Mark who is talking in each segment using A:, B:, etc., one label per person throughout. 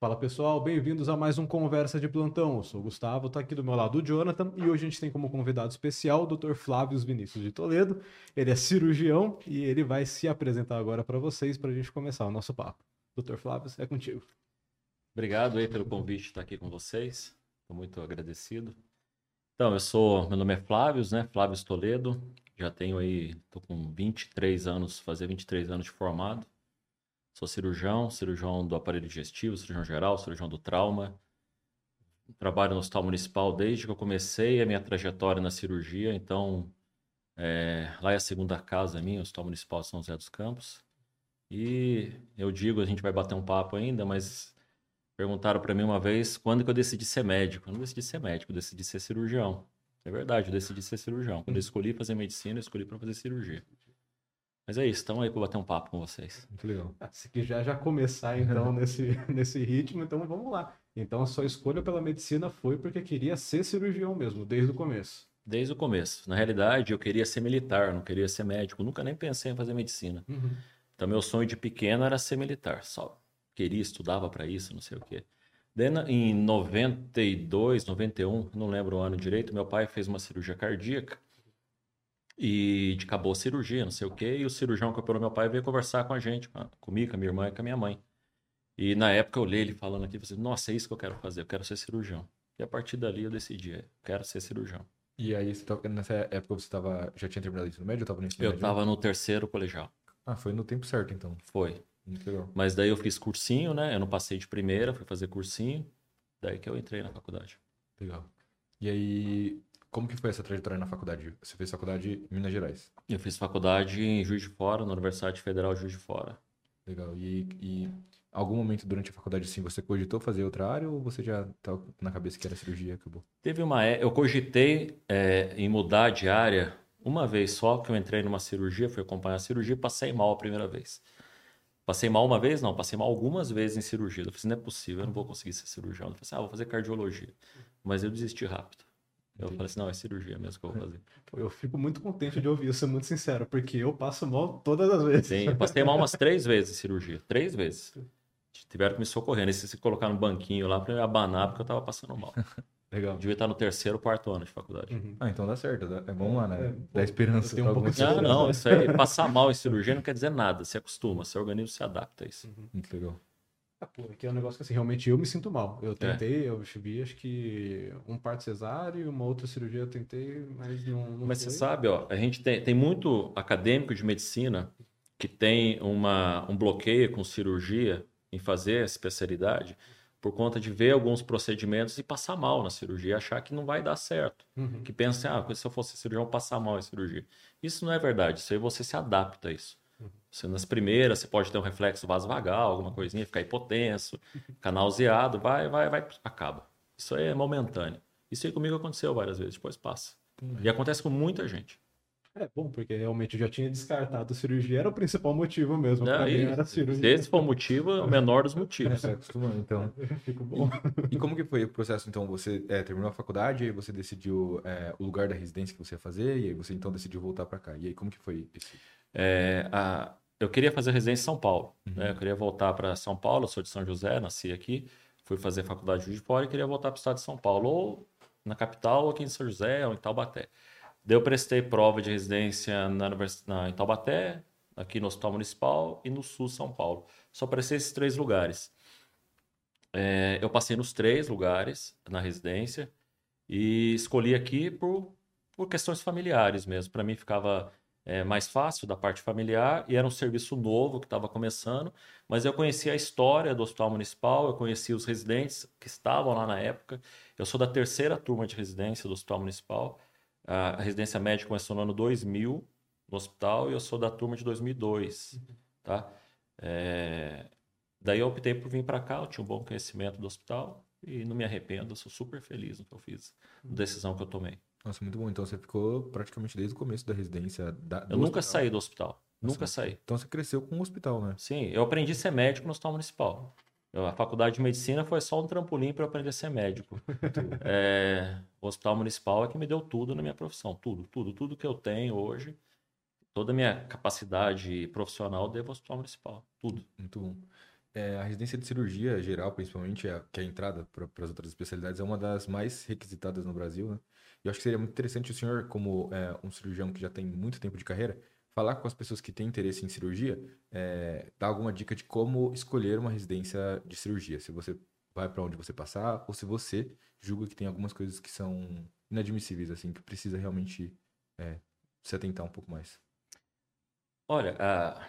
A: Fala pessoal, bem-vindos a mais um Conversa de Plantão. Eu sou o Gustavo, tá aqui do meu lado o Jonathan e hoje a gente tem como convidado especial o Dr. Flávio Vinícius de Toledo. Ele é cirurgião e ele vai se apresentar agora para vocês para a gente começar o nosso papo. Dr. Flávio, é contigo.
B: Obrigado aí pelo convite de estar aqui com vocês. Estou muito agradecido. Então, eu sou, meu nome é Flávio, né? Flávio Toledo. Já tenho aí, tô com 23 anos, fazer 23 anos de formado. Sou cirurgião, cirurgião do aparelho digestivo, cirurgião geral, cirurgião do trauma. Trabalho no Hospital Municipal desde que eu comecei a minha trajetória na cirurgia. Então, é, lá é a segunda casa minha, o Hospital Municipal de São José dos Campos. E eu digo, a gente vai bater um papo ainda, mas perguntaram para mim uma vez quando que eu decidi ser médico. Eu não decidi ser médico, eu decidi ser cirurgião. É verdade, eu decidi ser cirurgião. Quando eu escolhi fazer medicina, eu escolhi para fazer cirurgia. Mas é isso, estamos aí para bater um papo com vocês.
A: Muito legal. Ah, se quiser já começar então nesse, nesse ritmo, então vamos lá. Então a sua escolha pela medicina foi porque queria ser cirurgião mesmo, desde o começo.
B: Desde o começo. Na realidade, eu queria ser militar, não queria ser médico. Nunca nem pensei em fazer medicina. Uhum. Então, meu sonho de pequeno era ser militar. Só queria, estudava para isso, não sei o quê. Daí, em 92, 91, não lembro o ano direito, meu pai fez uma cirurgia cardíaca e acabou a cirurgia, não sei o quê, e o cirurgião que operou meu pai veio conversar com a gente, comigo, com a minha irmã e com a minha mãe. E na época eu olhei ele falando aqui, falei, nossa, é isso que eu quero fazer, eu quero ser cirurgião. E a partir dali eu decidi, eu é, quero ser cirurgião.
C: E aí, nessa época você tava, já tinha terminado o ensino médio ou estava no ensino
B: eu
C: médio?
B: Eu estava no terceiro colegial.
C: Ah, foi no tempo certo então.
B: Foi. Muito legal. Mas daí eu fiz cursinho, né? Eu não passei de primeira, fui fazer cursinho. Daí que eu entrei na faculdade.
C: Legal. E aí, como que foi essa trajetória na faculdade? Você fez faculdade em Minas Gerais?
B: Eu fiz faculdade em Juiz de Fora, na Universidade Federal de Juiz de Fora.
C: Legal. E, e algum momento durante a faculdade, assim, você cogitou fazer outra área ou você já estava na cabeça que era cirurgia acabou?
B: Teve uma... É, eu cogitei é, em mudar de área uma vez só, que eu entrei numa cirurgia, fui acompanhar a cirurgia e passei mal a primeira vez. Passei mal uma vez? Não, passei mal algumas vezes em cirurgia. Eu falei assim, não é possível, eu não vou conseguir ser cirurgião. Eu falei assim, ah, vou fazer cardiologia. Mas eu desisti rápido. Eu falei assim, não, é cirurgia mesmo que eu vou fazer.
A: Eu fico muito contente de ouvir isso, ser muito sincero, porque eu passo mal todas as vezes.
B: Sim, eu passei mal umas três vezes em cirurgia. Três vezes. Tiveram que me socorrer. E se colocar no banquinho lá para eu abanar, porque eu tava passando mal.
C: Legal.
B: Devia estar no terceiro, quarto ano de faculdade.
C: Uhum. Ah, então dá certo. É bom lá, né? É, dá esperança.
B: Tem um pouco de não, não, isso aí, passar mal em cirurgia não quer dizer nada. Se acostuma, seu organismo se adapta a isso.
C: Uhum. Muito legal.
A: Ah, pô, que é um negócio que assim, realmente eu me sinto mal. Eu é. tentei, é. eu vi acho que um parto cesárea e uma outra cirurgia eu tentei, mas não. não
B: mas
A: foi.
B: você sabe, ó, a gente tem, tem muito acadêmico de medicina que tem uma, um bloqueio com cirurgia em fazer a especialidade por conta de ver alguns procedimentos e passar mal na cirurgia, achar que não vai dar certo. Uhum. Que pensa, ah, se eu fosse cirurgião, passar mal em cirurgia. Isso não é verdade, isso aí você se adapta a isso. Nas primeiras, você pode ter um reflexo vasovagal, alguma coisinha, ficar hipotenso, ficar nauseado, vai, vai, vai, acaba. Isso aí é momentâneo. Isso aí comigo aconteceu várias vezes, depois passa. E acontece com muita gente.
A: É bom, porque realmente eu já tinha descartado a cirurgia, era o principal motivo mesmo. Não, mim era cirurgia.
B: Se esse for o motivo, é o menor dos motivos.
C: É, acostumando, então. Fico bom. E, e, como que foi o processo, então? Você é, terminou a faculdade, aí você decidiu é, o lugar da residência que você ia fazer, e aí você então decidiu voltar para cá. E aí, como que foi esse?
B: É, a... Eu queria fazer residência em São Paulo. Uhum. Né? Eu queria voltar para São Paulo, eu sou de São José, nasci aqui, fui fazer faculdade de Juiz de Fora e queria voltar para o estado de São Paulo, ou na capital, ou aqui em São José, ou em Taubaté. Daí eu prestei prova de residência na, na, em Taubaté, aqui no Hospital Municipal e no Sul São Paulo. Só prestei esses três lugares. É, eu passei nos três lugares na residência e escolhi aqui por, por questões familiares mesmo. Para mim ficava é, mais fácil da parte familiar e era um serviço novo que estava começando, mas eu conhecia a história do Hospital Municipal, eu conhecia os residentes que estavam lá na época. Eu sou da terceira turma de residência do Hospital Municipal. A residência médica começou no ano 2000 no hospital e eu sou da turma de 2002, uhum. tá? É... Daí eu optei por vir para cá, eu tinha um bom conhecimento do hospital e não me arrependo, sou super feliz no que eu fiz, na decisão que eu tomei.
C: Nossa, muito bom. Então você ficou praticamente desde o começo da residência. Da,
B: eu nunca saí do hospital. Nossa, nunca saí.
C: Então você cresceu com o hospital, né?
B: Sim, eu aprendi a ser médico no hospital municipal. A faculdade de medicina foi só um trampolim para aprender a ser médico. é, o hospital municipal é que me deu tudo na minha profissão. Tudo, tudo, tudo que eu tenho hoje, toda a minha capacidade profissional devo ao hospital municipal. Tudo.
C: Muito bom. é, a residência de cirurgia geral, principalmente, é, que é a entrada para as outras especialidades, é uma das mais requisitadas no Brasil, né? E eu acho que seria muito interessante o senhor, como é, um cirurgião que já tem muito tempo de carreira, falar com as pessoas que têm interesse em cirurgia, é, dar alguma dica de como escolher uma residência de cirurgia. Se você vai para onde você passar, ou se você julga que tem algumas coisas que são inadmissíveis, assim, que precisa realmente é, se atentar um pouco mais.
B: Olha, a,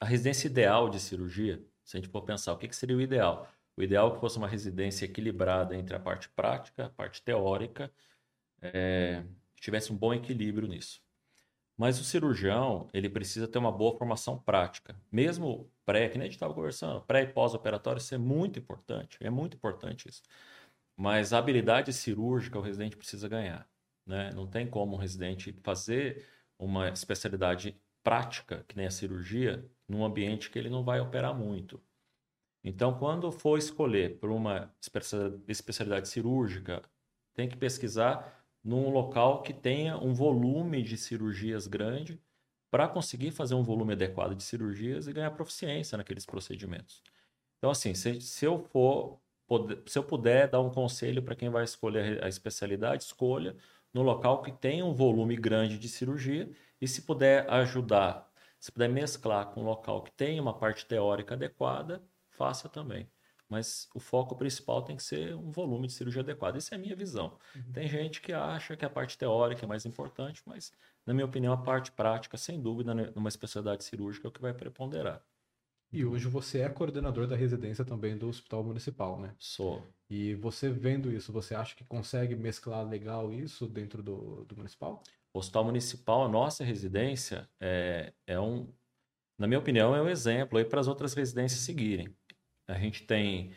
B: a residência ideal de cirurgia se a gente for pensar, o que, que seria o ideal? O ideal é que fosse uma residência equilibrada entre a parte prática, a parte teórica, é, que tivesse um bom equilíbrio nisso. Mas o cirurgião, ele precisa ter uma boa formação prática. Mesmo pré, que nem a gente estava conversando, pré e pós-operatório, isso é muito importante. É muito importante isso. Mas a habilidade cirúrgica o residente precisa ganhar. Né? Não tem como um residente fazer uma especialidade prática, que nem a cirurgia, num ambiente que ele não vai operar muito. Então, quando for escolher por uma especialidade cirúrgica, tem que pesquisar num local que tenha um volume de cirurgias grande para conseguir fazer um volume adequado de cirurgias e ganhar proficiência naqueles procedimentos. Então, assim, se, se eu for, se eu puder dar um conselho para quem vai escolher a especialidade, escolha no local que tenha um volume grande de cirurgia e se puder ajudar se puder mesclar com um local que tem uma parte teórica adequada, faça também. Mas o foco principal tem que ser um volume de cirurgia adequado. Essa é a minha visão. Uhum. Tem gente que acha que a parte teórica é mais importante, mas, na minha opinião, a parte prática, sem dúvida, né, numa especialidade cirúrgica é o que vai preponderar.
A: E hoje você é coordenador da residência também do Hospital Municipal, né?
B: Sou.
A: E você vendo isso, você acha que consegue mesclar legal isso dentro do, do Municipal?
B: O Hospital Municipal, a nossa residência, é, é um, na minha opinião, é um exemplo para as outras residências seguirem. A gente tem,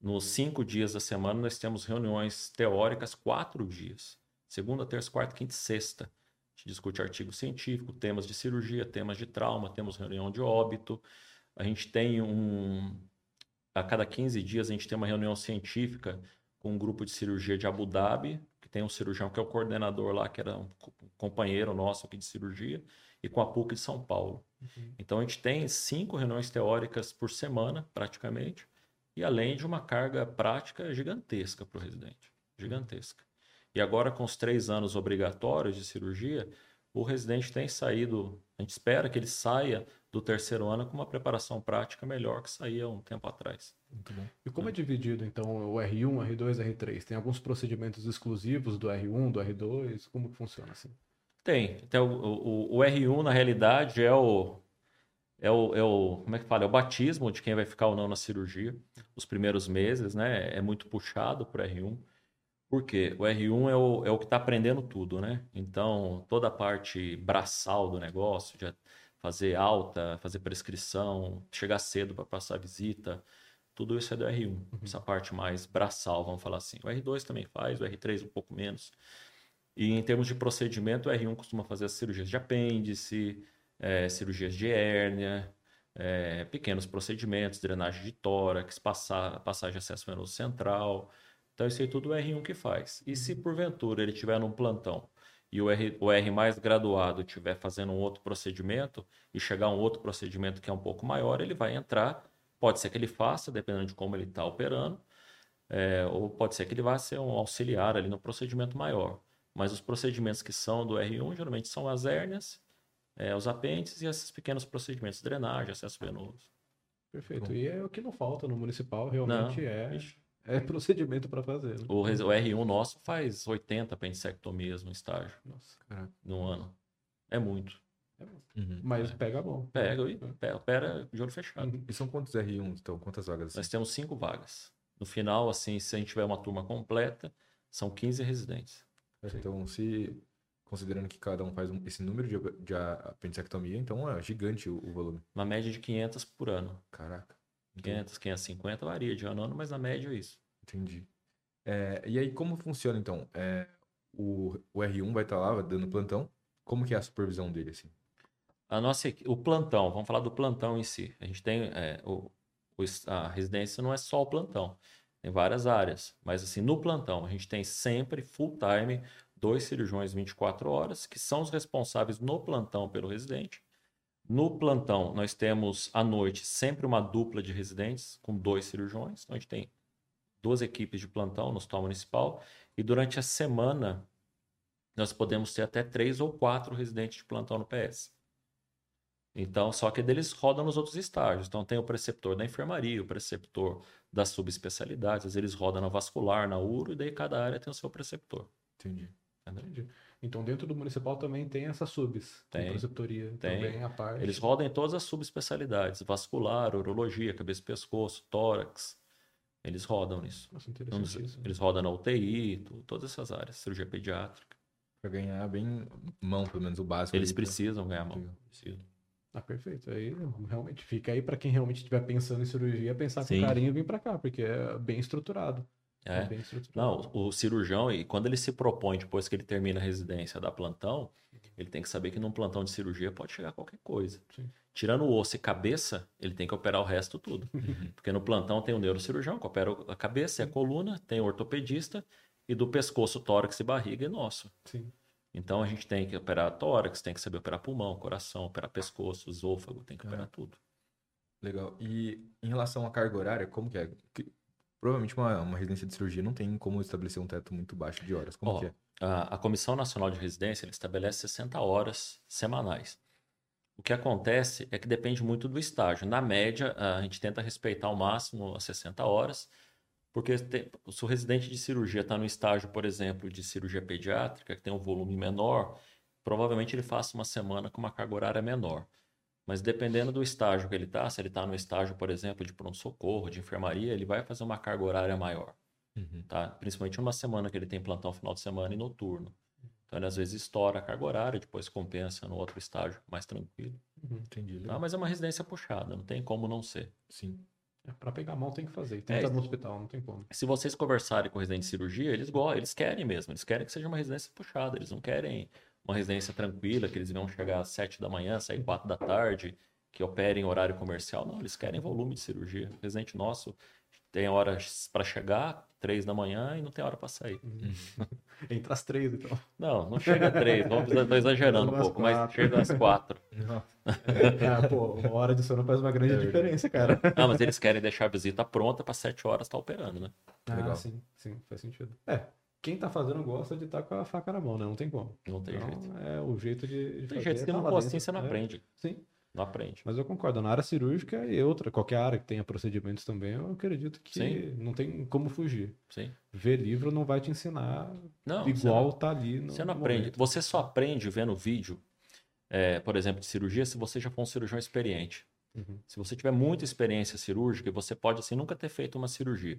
B: nos cinco dias da semana, nós temos reuniões teóricas quatro dias. Segunda, terça, quarta, quinta e sexta. A gente discute artigo científico, temas de cirurgia, temas de trauma, temos reunião de óbito. A gente tem um... A cada 15 dias a gente tem uma reunião científica com um grupo de cirurgia de Abu Dhabi, que tem um cirurgião que é o coordenador lá, que era um companheiro nosso aqui de cirurgia, e com a PUC de São Paulo. Uhum. Então a gente tem cinco reuniões teóricas por semana, praticamente, e além de uma carga prática gigantesca para o residente. Gigantesca. E agora, com os três anos obrigatórios de cirurgia, o residente tem saído, a gente espera que ele saia do terceiro ano com uma preparação prática melhor que saía um tempo atrás.
A: Muito bom. E como é, é dividido, então, o R1, R2, R3? Tem alguns procedimentos exclusivos do R1, do R2? Como funciona assim?
B: Tem. Então, o, o, o R1, na realidade, é o, é o, é o, como é que fala? É o batismo de quem vai ficar ou não na cirurgia. Os primeiros meses, né? É muito puxado para o R1. Por quê? O R1 é o, é o que está aprendendo tudo, né? Então, toda a parte braçal do negócio, já fazer alta, fazer prescrição, chegar cedo para passar visita, tudo isso é do R1. Uhum. Essa parte mais braçal, vamos falar assim. O R2 também faz, o R3 um pouco menos. E em termos de procedimento, o R1 costuma fazer as cirurgias de apêndice, é, cirurgias de hérnia, é, pequenos procedimentos, drenagem de tórax, passar, passagem de acesso venoso central. Então, isso aí tudo o R1 que faz. E se porventura ele tiver num plantão e o R, o R mais graduado estiver fazendo um outro procedimento e chegar a um outro procedimento que é um pouco maior, ele vai entrar. Pode ser que ele faça, dependendo de como ele está operando, é, ou pode ser que ele vá ser um auxiliar ali no procedimento maior. Mas os procedimentos que são do R1 geralmente são as hérnias, é, os apêndices e esses pequenos procedimentos, drenagem, acesso venoso.
A: Perfeito. E é o que não falta no municipal, realmente não, é. É procedimento para fazer. Né?
B: O, o, R1 nosso faz 80 apendicectomias no estágio.
A: Nossa, caraca.
B: No ano. É muito.
A: É muito. Uhum. Mas é. pega bom.
B: Pega, e é. opera de olho fechado. Uhum.
C: E são quantos R1, então? Quantas vagas?
B: Assim? Nós temos cinco vagas. No final, assim, se a gente tiver uma turma completa, são 15 residentes.
C: Então, se considerando que cada um faz esse número de, de apendicectomia, então é gigante o, o, volume.
B: Uma média de 500 por ano.
C: Caraca.
B: 500, 550 varia de ano a ano, mas na média é isso.
C: Entendi. É, e aí, como funciona então? É, o, o R1 vai estar tá lá dando plantão. Como que é a supervisão dele, assim?
B: A nossa, o plantão, vamos falar do plantão em si. A gente tem é, o, a residência não é só o plantão, tem várias áreas. Mas assim, no plantão, a gente tem sempre full time dois cirurgiões 24 horas, que são os responsáveis no plantão pelo residente No plantão, nós temos à noite sempre uma dupla de residentes com dois cirurgiões. Então, a gente tem duas equipes de plantão no hospital municipal. E durante a semana, nós podemos ter até três ou quatro residentes de plantão no PS. Então, só que deles rodam nos outros estágios. Então, tem o preceptor da enfermaria, o preceptor das subespecialidades, eles rodam na vascular, na uro, e daí cada área tem o seu preceptor.
C: Entendi.
A: Entendi. Então, dentro do municipal também tem essas subs.
B: Tem.
A: preceptoria
B: Tem.
A: também, a parte.
B: Eles rodam em todas as subespecialidades: vascular, urologia, cabeça e pescoço, tórax. Eles rodam nisso.
A: Nossa,
B: Então,
A: interessantíssimo.
B: Eles rodam na UTI, todas essas áreas, cirurgia pediátrica.
C: Pra ganhar bem mão, pelo menos o básico.
B: Eles
C: ali, pra-
B: precisam ganhar mão. Precisam.
A: Ah, perfeito. Aí realmente fica aí para quem realmente estiver pensando em cirurgia, pensar
B: Sim.
A: com carinho e vir para cá, porque é bem estruturado.
B: É.
A: bem estruturado.
B: Não, o cirurgião, e quando ele se propõe, depois que ele termina a residência da plantão, ele tem que saber que num plantão de cirurgia pode chegar qualquer coisa.
A: Sim.
B: Tirando o osso e cabeça, ele tem que operar o resto tudo. Porque no plantão tem o neurocirurgião, que opera a cabeça e a coluna, tem o ortopedista, e do pescoço, tórax e barriga é nosso.
A: Sim.
B: Então a gente tem que operar tórax, tem que saber operar pulmão, coração, operar pescoço, esôfago, tem que
C: É.
B: operar tudo.
C: Legal. E em relação à carga horária, como que é? Que- provavelmente uma, uma residência de cirurgia não tem como estabelecer um teto muito baixo de horas. Como que é?
B: A, a Comissão Nacional de Residência ele estabelece 60 horas semanais. O que acontece é que depende muito do estágio. Na média, a gente tenta respeitar ao máximo as 60 horas, porque tem- se o residente de cirurgia está no estágio, por exemplo, de cirurgia pediátrica, que tem um volume menor, provavelmente ele faça uma semana com uma carga horária menor. Mas dependendo do estágio que ele está, se ele está no estágio, por exemplo, de pronto-socorro, de enfermaria, ele vai fazer uma carga horária maior
C: Uhum.
B: tá? Principalmente numa semana que ele tem plantão final de semana e noturno. Então ele às vezes estoura a carga horária, depois compensa no outro estágio mais tranquilo.
C: Entendi.
B: Tá? Mas é uma residência puxada, não tem como não ser.
C: Sim.
A: Para pegar a mão tem que fazer. Tem
B: É,
A: que estar no hospital, não tem como.
B: Se vocês conversarem com o residente de cirurgia, eles gostam, eles querem mesmo, eles querem que seja uma residência puxada, eles não querem uma residência tranquila, que eles vão chegar às 7 da manhã, sair 4 da tarde, que operem em horário comercial. Não, eles querem volume de cirurgia. O residente nosso tem horas para chegar, 3 da manhã, e não tem hora para sair.
A: Entre as três, então.
B: Não, não chega 3, vamos estou exagerando um pouco, mas
A: quatro.
B: chega às 4.
A: É, pô, uma hora de sono faz uma grande
C: É
A: diferença, cara.
B: Não, mas eles querem deixar a visita pronta para 7 horas estar operando, né?
C: Legal.
A: Ah, sim, sim, faz sentido. É, quem tá fazendo gosta de estar com a faca na mão, né? Não tem como.
B: Não tem
A: Então,
B: jeito.
A: é o jeito de, de
B: Não tem
A: fazer,
B: jeito, se
A: tá
B: não for
A: dentro.
B: assim, você não
A: É,
B: aprende.
A: Sim,
B: Não aprende.
A: mas eu concordo. Na área cirúrgica e outra, qualquer área que tenha procedimentos também, eu acredito que
B: Sim.
A: não tem como fugir.
B: Sim.
A: Ver livro não vai te ensinar
B: Não,
A: igual
B: não-
A: tá ali no
B: Você não aprende.
A: momento.
B: Você só aprende vendo vídeo, é, por exemplo, de cirurgia, se você já for um cirurgião experiente.
A: Uhum.
B: Se você tiver muita experiência cirúrgica, você pode assim nunca ter feito uma cirurgia.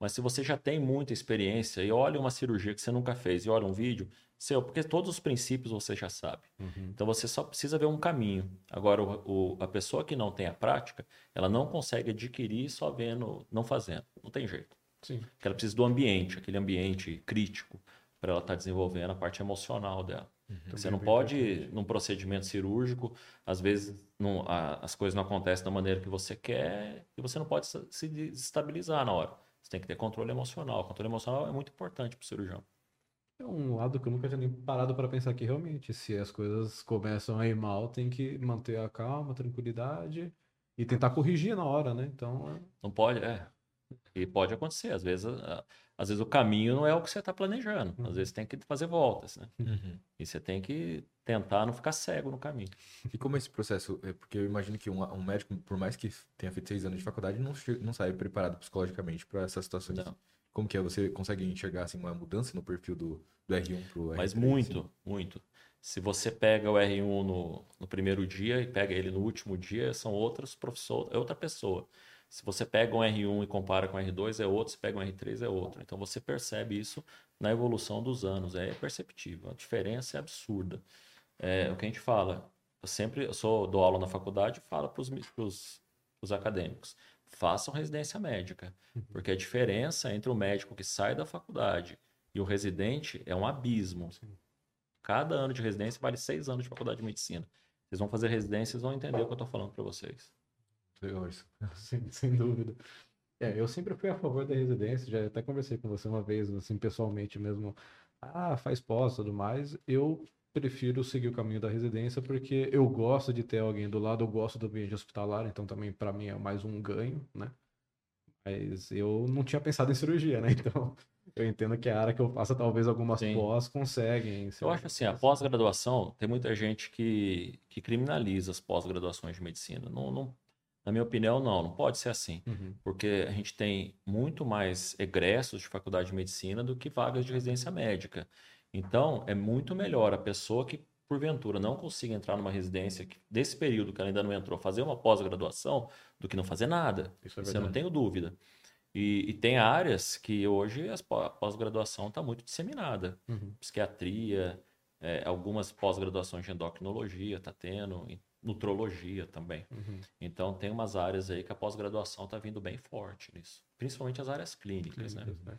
B: Mas se você já tem muita experiência e olha uma cirurgia que você nunca fez e olha um vídeo, seu, porque todos os princípios você já sabe.
A: Uhum.
B: Então você só precisa ver um caminho. Agora, o, o- a pessoa que não tem a prática, ela não consegue adquirir só vendo, não fazendo. Não tem jeito.
A: Sim.
B: Porque ela precisa do ambiente, aquele ambiente crítico, para ela estar desenvolvendo a parte emocional dela. Você
A: Também
B: não
A: é bem
B: pode,
A: importante.
B: num procedimento cirúrgico, às vezes não- a- as coisas não acontecem da maneira que você quer e você não pode se- se desestabilizar na hora. Você tem que ter controle emocional. O controle emocional é muito importante para o cirurgião.
A: É um lado que eu nunca tinha nem parado para pensar aqui realmente. Se as coisas começam a ir mal, tem que manter a calma, a tranquilidade e tentar corrigir na hora, né? Então, é-
B: Não pode, é. E pode acontecer. Às vezes, às vezes o caminho não é o que você está planejando. Às
A: Uhum.
B: vezes tem que fazer voltas, né?
C: Uhum.
B: E você tem que tentar não ficar cego no caminho.
C: E como é esse processo? É porque eu imagino que um, um médico, por mais que tenha feito seis anos de faculdade, não, não sai preparado psicologicamente para essas situações.
B: Não.
C: Como que é? Você consegue enxergar assim, uma mudança no perfil do, do R1 pro R3?
B: Mas
C: assim?
B: muito, muito. Se você pega o R1 no, no primeiro dia e pega ele no último dia, são outras professores, é outra pessoa. Se você pega um R1 e compara com o R2, é outro. Se pega um R3, é outro. Então você percebe isso na evolução dos anos. É perceptível. A diferença é absurda. É o que a gente fala. Eu sempre eu sou, dou aula na faculdade e falo para os acadêmicos. Façam residência médica. Porque a diferença entre o médico que sai da faculdade e o residente é um abismo. Cada ano de residência vale seis anos de faculdade de medicina. Vocês vão fazer residência, vocês vão entender o que eu estou falando para vocês.
C: Legal isso.
A: sem, sem dúvida. É, eu sempre fui a favor da residência, já até conversei com você uma vez, assim, pessoalmente mesmo. Ah, faz pós e tudo mais. Eu prefiro seguir o caminho da residência porque eu gosto de ter alguém do lado, eu gosto do ambiente hospitalar, então também para mim é mais um ganho, né? Mas eu não tinha pensado em cirurgia, né? Então eu entendo que a área que eu faça, talvez algumas
B: Sim.
A: pós conseguem.
B: Eu acho assim, a pós-graduação, tem muita gente que, que criminaliza as pós-graduações de medicina. Não, não- na minha opinião, não, não pode ser assim.
A: Uhum.
B: Porque a gente tem muito mais egressos de faculdade de medicina do que vagas de residência médica. Então, é muito melhor a pessoa que, porventura, não consiga entrar numa residência que, desse período que ela ainda não entrou, fazer uma pós-graduação, do que não fazer nada.
A: Isso é
B: Isso eu não tenho dúvida. E, e tem áreas que hoje a pós-graduação está muito disseminada.
A: Uhum.
B: Psiquiatria, é, algumas pós-graduações de endocrinologia está tendo, nutrologia também.
A: Uhum.
B: Então tem umas áreas aí que a pós-graduação está vindo bem forte nisso. Principalmente as áreas clínicas, né?
A: Clínicas, né?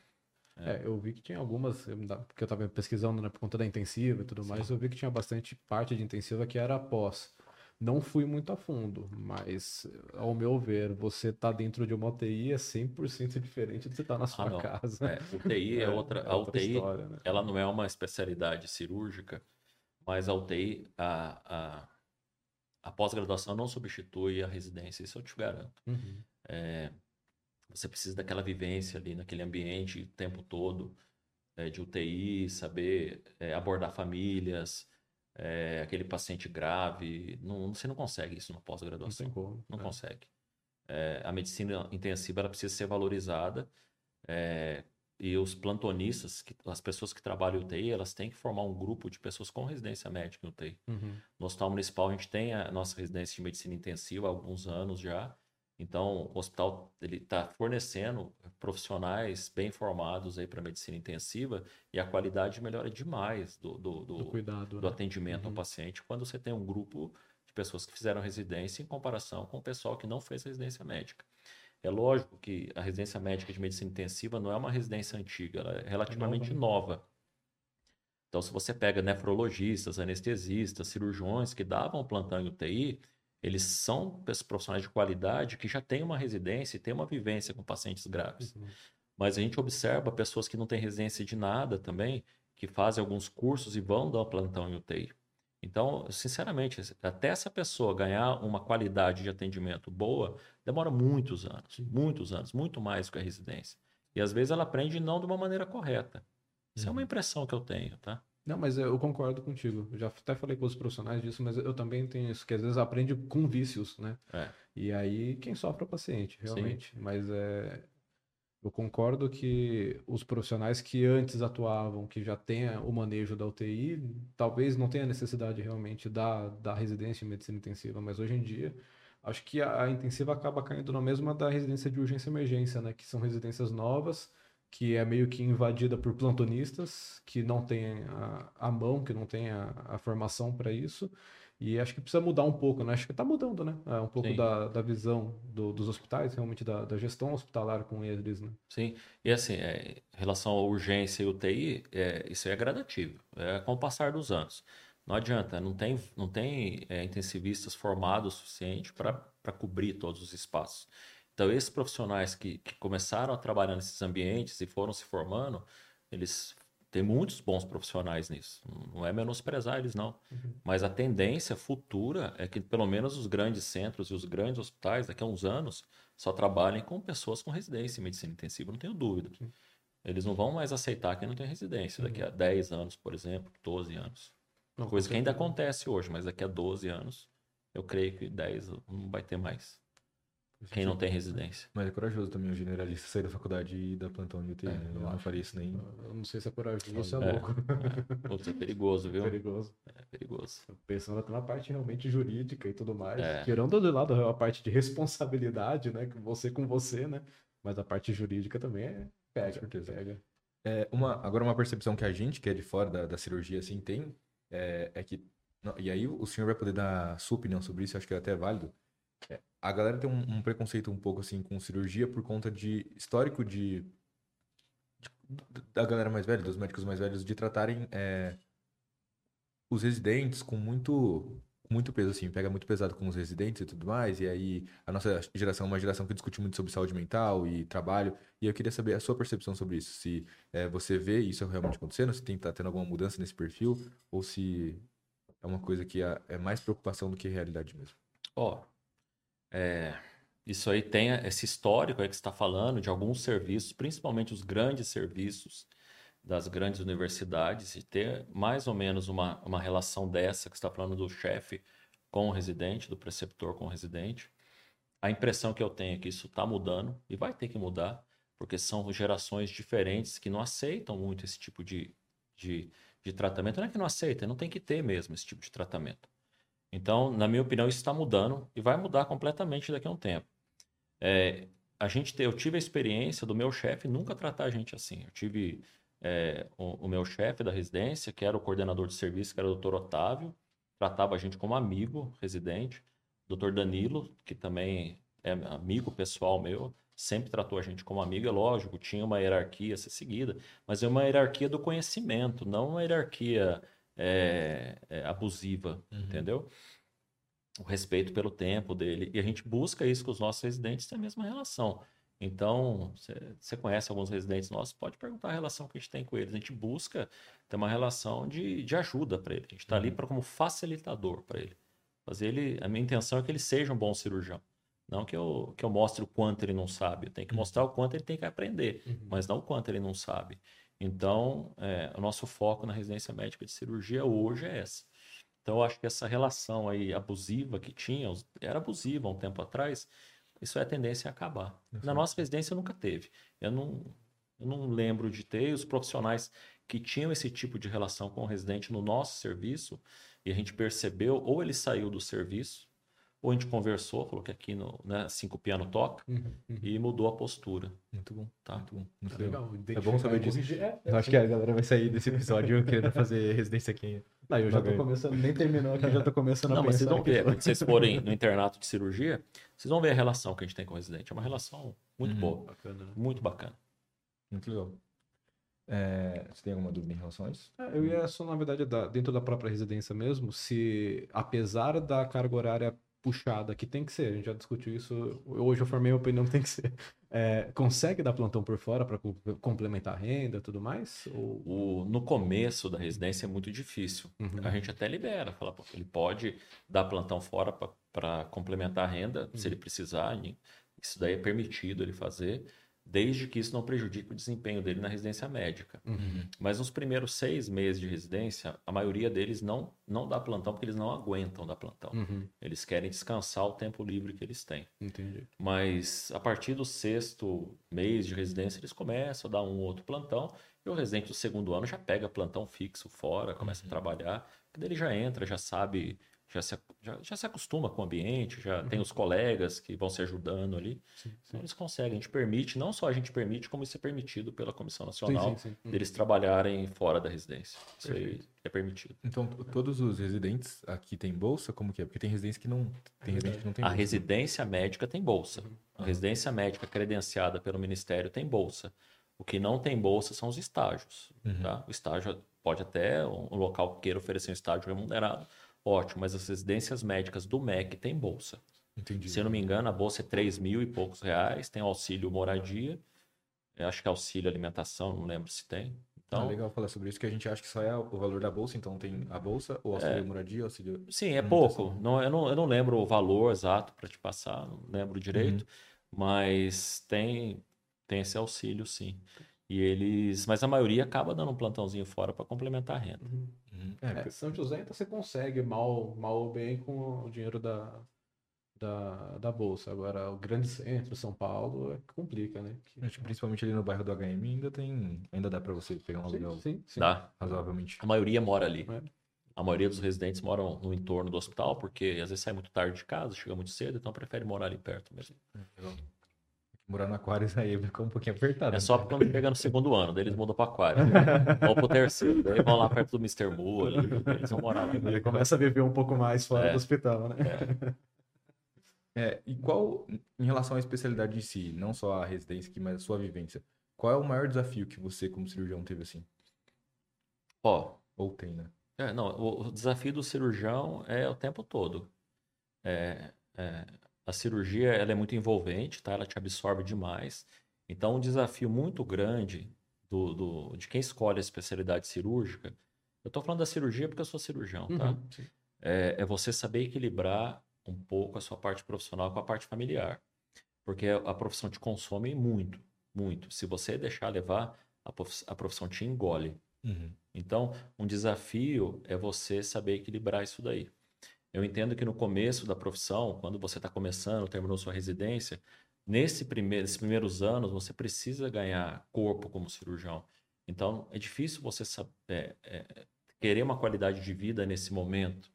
A: É, eu vi que tinha algumas, porque eu estava pesquisando né, por conta da intensiva e tudo mais, eu vi que tinha bastante parte de intensiva que era pós. Não fui muito a fundo, mas ao meu ver, você tá dentro de uma UTI é 100% diferente de você estar na sua
B: Ah,
A: casa.
B: É, UTI é, outra, a
A: outra
B: UTI
A: história, né?
B: ela não é uma especialidade cirúrgica, mas a UTI, a, a, a pós-graduação não substitui a residência, isso eu te garanto.
A: Uhum.
B: Você precisa daquela vivência ali naquele ambiente o tempo todo é, de UTI, saber é, abordar famílias, é, aquele paciente grave. Não, você não consegue isso na
A: Não
B: pós-graduação.
A: tem como.
B: Não
A: né?
B: consegue. É, a medicina intensiva ela precisa ser valorizada é, e os plantonistas, que, as pessoas que trabalham em UTI, elas têm que formar um grupo de pessoas com residência médica em UTI.
A: Uhum.
B: No Hospital Municipal a gente tem a nossa residência de medicina intensiva há alguns anos já. Então o hospital ele está fornecendo profissionais bem formados aí para medicina intensiva e a qualidade melhora demais do, do, do-
A: Do cuidado.
B: do
A: né?
B: atendimento ao
A: Uhum.
B: paciente quando você tem um grupo de pessoas que fizeram residência em comparação com o pessoal que não fez residência médica. É lógico que a residência médica de medicina intensiva não é uma residência antiga, ela é relativamente
A: né?
B: nova. Então, se você pega nefrologistas, anestesistas, cirurgiões que davam plantão em UTI, eles são profissionais de qualidade que já têm uma residência e têm uma vivência com pacientes graves.
A: Uhum.
B: Mas a gente observa pessoas que não têm residência de nada também, que fazem alguns cursos e vão dar plantão em UTI. Então, sinceramente, até essa pessoa ganhar uma qualidade de atendimento boa, demora muitos anos, muitos anos, muito mais que a residência. E às vezes ela aprende não de uma maneira correta. Isso é uma impressão que eu tenho, tá?
A: Não, mas eu concordo contigo. Eu já até falei com os profissionais disso, mas eu também tenho isso, que às vezes aprende com vícios, né?
B: É.
A: E aí quem sofre é o paciente, realmente. Mas é. Eu concordo que os profissionais que antes atuavam, que já têm o manejo da UTI, talvez não tenha necessidade realmente da, da residência em medicina intensiva, mas hoje em dia, acho que a, a intensiva acaba caindo na mesma da residência de urgência e emergência, né? Que são residências novas, que é meio que invadida por plantonistas, que não têm a, a mão, que não têm a, a formação para isso. E acho que precisa mudar um pouco, né? Acho que está mudando, né? É, um pouco
B: Sim.
A: da, da visão do- dos hospitais, realmente da, da gestão hospitalar com eles, né?
B: Sim, e assim, é, em relação à urgência e UTI, é, isso é gradativo, é com o passar dos anos. Não adianta, não tem, não tem é, intensivistas formados o suficiente para cobrir todos os espaços. Então, esses profissionais que, que começaram a trabalhar nesses ambientes e foram se formando, eles têm muitos bons profissionais nisso. Não é menosprezar eles, não. Mas a tendência futura é que, pelo menos, os grandes centros e os grandes hospitais, daqui a uns anos, só trabalhem com pessoas com residência em medicina intensiva, não tenho dúvida. Eles não vão mais aceitar quem não tem residência daqui a 10 anos, por exemplo, 12 anos.
A: Não,
B: Coisa que ainda acontece hoje, mas daqui a 12 anos, eu creio que 10 não vai ter mais. Quem não tem residência.
C: Mas é corajoso também o generalista sair da faculdade e dar plantão de UTI.
A: É,
C: né?
A: eu
C: eu não faria isso nem.
A: Eu não sei se é corajoso ou se é
B: É.
A: louco.
B: Putz, é perigoso, viu?
A: Perigoso.
B: É perigoso.
A: Pensando até na parte realmente jurídica e tudo mais.
B: É.
A: Tirando de lado a parte de responsabilidade, né? que Você com você, né? Mas a parte jurídica também é. Pega,
C: certeza.
A: pega.
C: É, uma, agora, uma percepção que a gente, que é de fora da, da cirurgia, assim, tem, é, é que. não, e aí o senhor vai poder dar a sua opinião sobre isso, eu acho que é até válido. É, a galera tem um, um preconceito um pouco, assim, com cirurgia por conta de histórico de. de- da galera mais velha, dos médicos mais velhos, de tratarem é, os residentes com muito. muito peso, assim, pega muito pesado com os residentes e tudo mais. E aí, a nossa geração é uma geração que discute muito sobre saúde mental e trabalho. E eu queria saber a sua percepção sobre isso. Se é, você vê isso realmente acontecendo, se tem tá tendo alguma mudança nesse perfil, ou se é uma coisa que é, é mais preocupação do que realidade mesmo.
B: Ó, é, isso aí tem esse histórico aí que está falando de alguns serviços, principalmente os grandes serviços das grandes universidades, e ter mais ou menos uma, uma relação dessa que está falando do chefe com o residente, do preceptor com o residente. A impressão que eu tenho é que isso está mudando e vai ter que mudar, porque são gerações diferentes que não aceitam muito esse tipo de, de, de tratamento. Não é que não aceitem, não tem que ter mesmo esse tipo de tratamento. Então, na minha opinião, isso está mudando e vai mudar completamente daqui a um tempo. É, a gente, eu tive a experiência do meu chefe nunca tratar a gente assim. Eu tive é, o, o, meu chefe da residência, que era o coordenador de serviço, que era o doutor Otávio, tratava a gente como amigo residente. Doutor Danilo, que também é amigo pessoal meu, sempre tratou a gente como amigo, é lógico, tinha uma hierarquia a ser seguida, mas é uma hierarquia do conhecimento, não uma hierarquia é, é, abusiva, uhum. entendeu? O respeito pelo tempo dele. E a gente busca isso com os nossos residentes, tem a mesma relação. Então, você conhece alguns residentes nossos, pode perguntar a relação que a gente tem com eles. A gente busca ter uma relação de, de ajuda para ele. A gente está uhum. ali pra, como facilitador para ele. Fazer ele. A minha intenção é que ele seja um bom cirurgião. Não que eu, que eu mostre o quanto ele não sabe. Eu tenho que uhum. mostrar o quanto ele tem que aprender, uhum. mas não o quanto ele não sabe. Então, é, o nosso foco na residência médica de cirurgia hoje é essa. Então, eu acho que essa relação aí abusiva que tinha, era abusiva um tempo atrás, isso é a tendência a acabar. Na nossa residência nunca teve. Eu não, eu não lembro de ter. Os profissionais que tinham esse tipo de relação com o residente no nosso serviço, e a gente percebeu, ou ele saiu do serviço, ou a gente conversou, falou que aqui no né, cinco piano toca uhum, uhum. e mudou a postura.
C: Muito bom.
B: Tá.
C: Muito bom. Muito tá legal. É bom saber disso. É, é, eu acho que a galera vai sair desse episódio querendo fazer residência aqui.
A: Não, eu já tô começando, nem terminou aqui, já tô começando
B: Não,
A: a
B: mas vocês vão ver, quando vocês forem no internato de cirurgia, vocês vão ver a relação que a gente tem com o residente. É uma relação muito uhum. boa. Bacana, né? Muito bacana.
C: Muito legal. É, você tem alguma dúvida em relação a isso?
A: É, eu ia só, na verdade, da, dentro da própria residência mesmo, se apesar da carga horária puxada, que tem que ser, a gente já discutiu isso, hoje eu formei a opinião que tem que ser. É, consegue dar plantão por fora para complementar a renda e tudo mais? Ou...
B: O, no começo da residência é muito difícil. Uhum. A gente até libera, fala, pô, ele pode dar plantão fora para complementar a renda, uhum. se ele precisar. Isso daí é permitido ele fazer desde que isso não prejudique o desempenho dele na residência médica. Uhum. Mas nos primeiros seis meses de residência, a maioria deles não, não dá plantão porque eles não aguentam dar plantão. Uhum. Eles querem descansar o tempo livre que eles têm.
A: Entendi.
B: Mas a partir do sexto mês de residência, eles começam a dar um outro plantão e o residente do segundo ano já pega plantão fixo fora, começa uhum. a trabalhar, daí ele já entra, já sabe já se, já, já se acostuma com o ambiente, já uhum. tem os colegas que vão se ajudando ali. Sim, sim. Então eles conseguem, a gente permite, não só a gente permite, como isso é permitido pela Comissão Nacional, sim, uhum. deles trabalharem fora da residência. Isso Perfeito. aí é permitido.
C: Então, todos os residentes aqui têm bolsa? Como que é? Porque tem residência que não tem, residente que não tem
B: A
C: bolsa.
B: residência médica tem bolsa. Uhum. A residência médica credenciada pelo Ministério tem bolsa. O que não tem bolsa são os estágios. Uhum. Tá? O estágio pode até, um local que queira oferecer um estágio remunerado, ótimo, mas as residências médicas do MEC têm bolsa.
C: Entendi.
B: Se eu não me engano, a bolsa é 3 mil e poucos reais, tem auxílio moradia, acho que é auxílio alimentação, não lembro se tem. Então,
C: é legal falar sobre isso, que a gente acha que só é o valor da bolsa, então tem a bolsa, o auxílio é, moradia, auxílio.
B: Sim, é pouco. Não, eu, não, eu não lembro o valor exato para te passar, não lembro direito, uhum. mas tem, tem esse auxílio, sim. E eles, mas a maioria acaba dando um plantãozinho fora para complementar a renda.
A: Uhum. Uhum. É, é, São José então você consegue mal, mal ou bem com o dinheiro da, da, da bolsa. Agora o grande centro, São Paulo, é que complica, né?
C: Que... Principalmente ali no bairro do HM ainda tem, ainda dá para você pegar um aluguel.
A: Sim, sim,
B: Dá.
C: Razoavelmente.
B: A maioria mora ali. É. A maioria dos residentes moram no entorno do hospital, porque às vezes sai muito tarde de casa, chega muito cedo, então prefere morar ali perto mesmo. É, legal.
C: Morar no Aquários aí ficou um pouquinho apertado.
B: É só né? quando chega no segundo ano, daí eles mudam para Aquário. Vão pro terceiro, daí vão lá perto do Mr. Mu ali, eles vão morar lá.
A: Aí começa a viver um pouco mais fora é. do hospital, né?
C: É. é. e qual, em relação à especialidade em si, não só a residência aqui, mas a sua vivência, qual é o maior desafio que você, como cirurgião, teve assim?
B: Ó.
C: Ou tem, né?
B: É, não, o, o desafio do cirurgião é o tempo todo. É, é, a cirurgia ela é muito envolvente, tá? Ela te absorve demais. Então, um desafio muito grande do, do, de quem escolhe a especialidade cirúrgica, eu estou falando da cirurgia porque eu sou cirurgião, tá?
A: Uhum, sim.
B: É, é você saber equilibrar um pouco a sua parte profissional com a parte familiar. Porque a profissão te consome muito, muito. Se você deixar levar, a profissão te engole.
C: Uhum.
B: Então, um desafio é você saber equilibrar isso daí. Eu entendo que no começo da profissão, quando você está começando, terminou sua residência, nesse primeiro, nesses primeiros anos, você precisa ganhar corpo como cirurgião. Então, é difícil você sa- é, é, querer uma qualidade de vida nesse momento.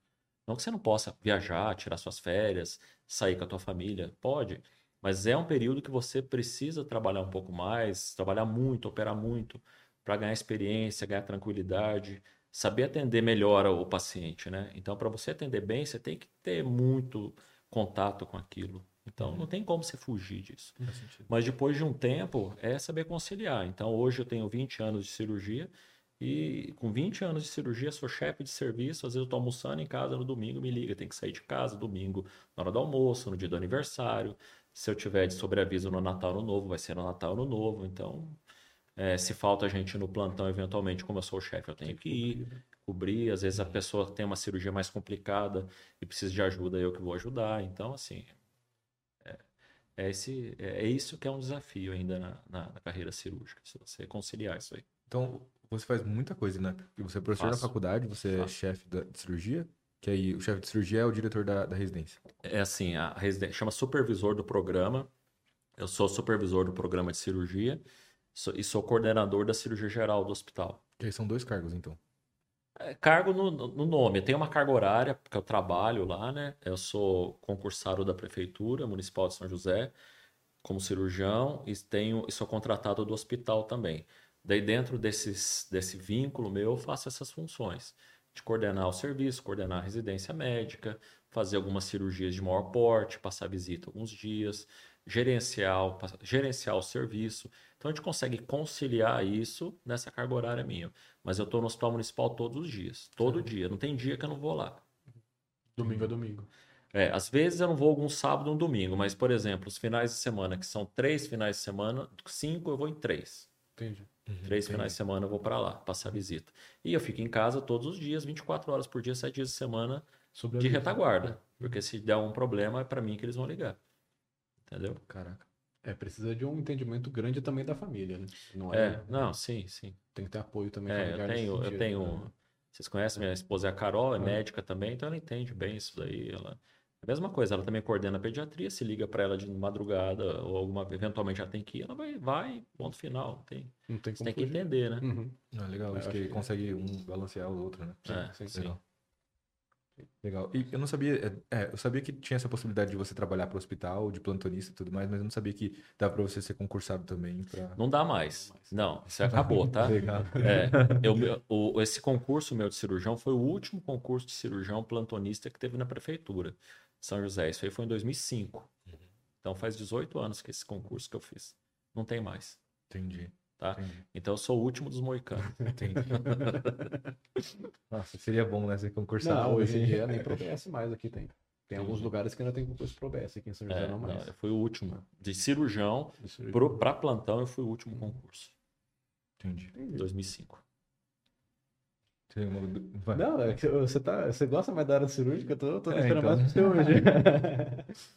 B: Não que você não possa viajar, tirar suas férias, sair com a tua família, pode. Mas é um período que você precisa trabalhar um pouco mais, trabalhar muito, operar muito, para ganhar experiência, ganhar tranquilidade, saber atender melhor o paciente, né? Então, para você atender bem, você tem que ter muito contato com aquilo. Então, não tem como você fugir disso. Mas depois de um tempo, é saber conciliar. Então, hoje eu tenho 20 anos de cirurgia e com 20 anos de cirurgia sou chefe de serviço. Às vezes eu estou almoçando em casa no domingo, me liga, tem que sair de casa domingo na hora do almoço, no dia do aniversário. Se eu tiver de sobreaviso no Natal, no Novo, vai ser no Natal, no Novo. Então, é, se falta gente no plantão, eventualmente, como eu sou o chefe, eu tenho que ir, cobrir. Às vezes a pessoa tem uma cirurgia mais complicada e precisa de ajuda, eu que vou ajudar. Então, assim, é, é esse, é isso que é um desafio ainda na, na- na carreira cirúrgica, se você conciliar isso aí.
C: Então, você faz muita coisa, né? Você é professor na
B: Faço.
C: faculdade, você é
B: Faço.
C: chefe da- de cirurgia, que aí o chefe de cirurgia é o diretor da, da residência.
B: É assim, a residência chama supervisor do programa. Eu sou supervisor do programa de cirurgia e sou coordenador da cirurgia geral do hospital.
C: Que aí são dois cargos, então.
B: É, cargo no, no nome. Eu tenho uma carga horária, porque eu trabalho lá, né? Eu sou concursado da Prefeitura Municipal de São José como cirurgião e, tenho, e sou contratado do hospital também. Daí, dentro desses, desse vínculo meu, eu faço essas funções de coordenar o serviço, coordenar a residência médica, fazer algumas cirurgias de maior porte, passar visita alguns dias, gerenciar, o- pass- gerenciar o serviço. Então, a gente consegue conciliar isso nessa carga horária minha. Mas eu estou no hospital municipal todos os dias. Todo dia. Não tem dia que eu não vou lá.
A: Domingo a domingo.
B: É, às vezes eu não vou algum sábado ou um domingo, mas, por exemplo, os finais de semana, que são três finais de semana, cinco eu vou em três.
A: Entendi.
B: Três
C: Entendi.
B: finais de semana eu vou para lá, passar visita. E eu fico em casa todos os dias, 24 horas por dia, sete dias de semana, de retaguarda. Porque se der um problema, é para mim que eles vão ligar. Entendeu?
C: Caraca.
A: É, precisa de um entendimento grande também da família, né? Não é,
B: É, não, sim, sim.
A: Tem que ter apoio também
B: É, eu
A: familiar nesse
B: tenho, eu tenho.
A: né?
B: Vocês conhecem minha esposa é a Carol, é
A: Ah.
B: médica também, então ela entende bem isso daí. Ela, é a mesma coisa, ela também coordena a pediatria, se liga para ela de madrugada ou alguma eventualmente já tem que ir, ela vai, vai, ponto final. Tem,
A: Não tem
B: você tem que entender, né?
A: Uhum.
C: Ah, legal.
A: É,
C: Acho
A: eu
C: que
A: que-
C: consegue um balancear o outro, né?
B: É,
A: sim,
B: sim.
C: Legal. E eu não sabia, é, é, eu sabia que tinha essa possibilidade de você trabalhar para o hospital, de plantonista e tudo mais, mas eu não sabia que dava para você ser concursado também para.
B: Não dá mais. Não, isso acabou, tá?
C: Legal.
B: É, eu- o- esse concurso meu de cirurgião foi o último concurso de cirurgião plantonista que teve na prefeitura de São José. Isso aí foi em 2005. Então faz 18 anos que esse concurso que eu fiz. Não tem mais.
C: Entendi.
B: Tá?
C: Entendi.
B: Então eu sou o último dos moicanos.
C: Entendi. Nossa, seria bom, né? Ser concursado.
A: Não, hoje em dia nem pro BS mais aqui tem. Tem alguns lugares que ainda tem concurso pro BS, aqui em São José
B: É,
A: não
B: não,
A: mais.
B: eu fui o último. De cirurgião
A: aí.
B: para plantão, eu fui o último concurso.
C: Entendi.
B: Em 2005.
C: Tem uma du- vai.
A: Não, é que você, tá, você gosta mais da área cirúrgica, eu tô, tô
C: É,
A: esperando
C: então.
A: mais seu hoje.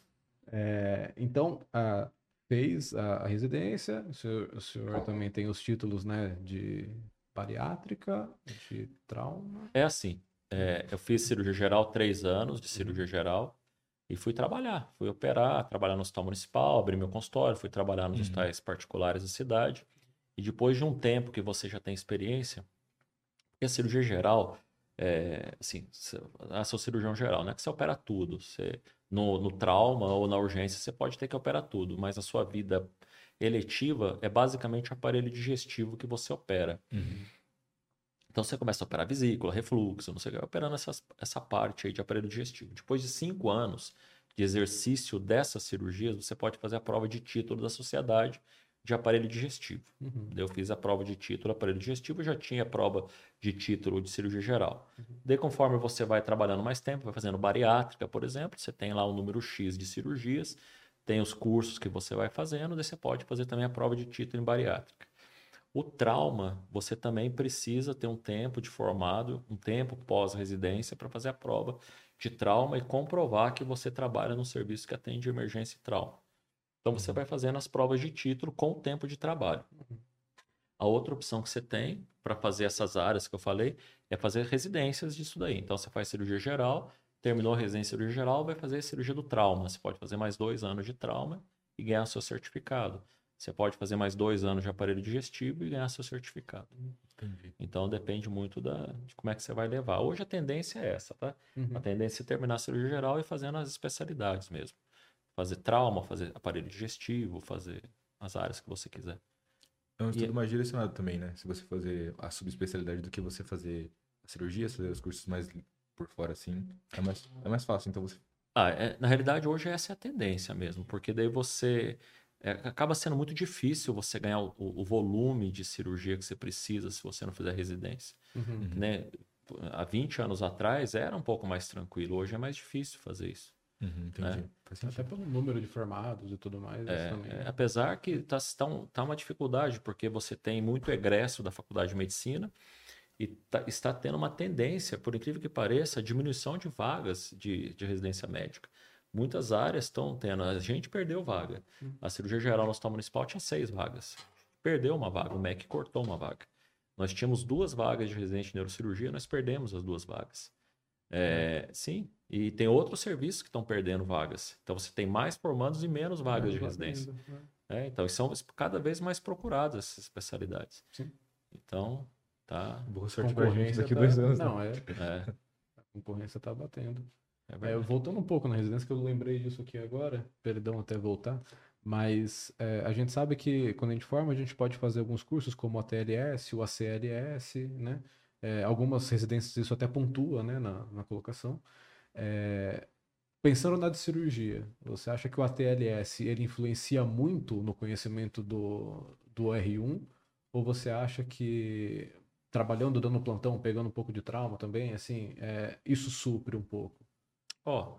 A: É, então, a- fez a, a residência, o senhor, o senhor também tem os títulos né, de bariátrica, de trauma.
B: É assim, é, eu fiz cirurgia geral três anos de cirurgia geral e fui trabalhar. Fui operar, trabalhar no hospital municipal, abri meu consultório, fui trabalhar nos
C: Uhum.
B: hospitais particulares da cidade. E depois de um tempo que você já tem experiência, porque a cirurgia geral, é, assim, ah, sou cirurgião geral, né? Que você opera tudo. Você, no, no trauma ou na urgência, você pode ter que operar tudo, mas a sua vida eletiva é basicamente o aparelho digestivo que você opera.
C: Uhum.
B: Então você começa a operar vesícula, refluxo, não sei o que, operando essas, essa parte aí de aparelho digestivo. Depois de cinco anos de exercício dessas cirurgias, você pode fazer a prova de título da sociedade de aparelho digestivo.
A: Uhum.
B: Daí eu fiz a prova de título aparelho digestivo, já tinha a prova de título de cirurgia geral. Daí conforme você vai trabalhando mais tempo, vai fazendo bariátrica, por exemplo, você tem lá um número X de cirurgias, tem os cursos que você vai fazendo, daí você pode fazer também a prova de título em bariátrica. O trauma, você também precisa ter um tempo de formado, um tempo pós-residência para fazer a prova de trauma e comprovar que você trabalha num serviço que atende emergência e trauma. Então você vai fazendo as provas de título com o tempo de trabalho. A outra opção que você tem para fazer essas áreas que eu falei é fazer residências disso daí. Então você faz cirurgia geral, terminou a residência cirurgia geral, vai fazer cirurgia do trauma. Você pode fazer mais dois anos de trauma e ganhar seu certificado. Você pode fazer mais dois anos de aparelho digestivo e ganhar seu certificado.
C: Entendi.
B: Então depende muito da, de como é que você vai levar. Hoje a tendência é essa, tá?
A: Uhum.
B: A tendência é terminar a cirurgia geral e fazendo as especialidades mesmo. Fazer trauma, fazer aparelho digestivo, fazer as áreas que você quiser.
C: É um
B: E-
C: estudo mais direcionado também, né? Se você fazer a subespecialidade do que você fazer a cirurgia, fazer os cursos mais por fora assim, é mais, é mais fácil. Então você.
B: Ah, é- na realidade, hoje essa é a tendência mesmo, porque daí você. é, acaba sendo muito difícil você ganhar o, o volume de cirurgia que você precisa se você não fizer residência.
A: Uhum.
B: Né? Há 20 anos atrás era um pouco mais tranquilo, hoje é mais difícil fazer isso.
C: Uhum, entendi. Faz
A: Até pelo número de formados e tudo mais.
B: É,
A: também.
B: é, apesar que está tá, tá uma dificuldade, porque você tem muito egresso da faculdade de medicina e tá- está tendo uma tendência, por incrível que pareça, a diminuição de vagas de, de residência médica. Muitas áreas estão tendo. A gente perdeu vaga. A cirurgia geral no Hospital Municipal tinha seis vagas. Perdeu uma vaga. O MEC cortou uma vaga. Nós tínhamos duas vagas de residente de neurocirurgia, nós perdemos as duas vagas. É, Sim, e tem outros serviços que estão perdendo vagas. Então você tem mais formandos e menos vagas de residência.
A: ainda, né?
B: É, então, são cada vez mais procuradas essas especialidades.
A: Sim.
B: Então, tá.
C: Boa sorte pra gente
A: Concorrência
C: daqui
A: tá-
C: dois anos. né?
A: Não, é.
B: É,
A: A concorrência tá batendo.
B: é
A: É, voltando um pouco na residência, que eu lembrei disso aqui agora, perdão até voltar, mas é, a gente sabe que quando a gente forma, a gente pode fazer alguns cursos como o ATLS, o ACLS, né? É, algumas residências isso até pontua, né, na, na colocação. É, pensando na de cirurgia, você acha que o ATLS ele influencia muito no conhecimento do, do R1? Ou você acha que trabalhando, dando plantão, pegando um pouco de trauma também, assim, é, isso supre um pouco?
B: Ó,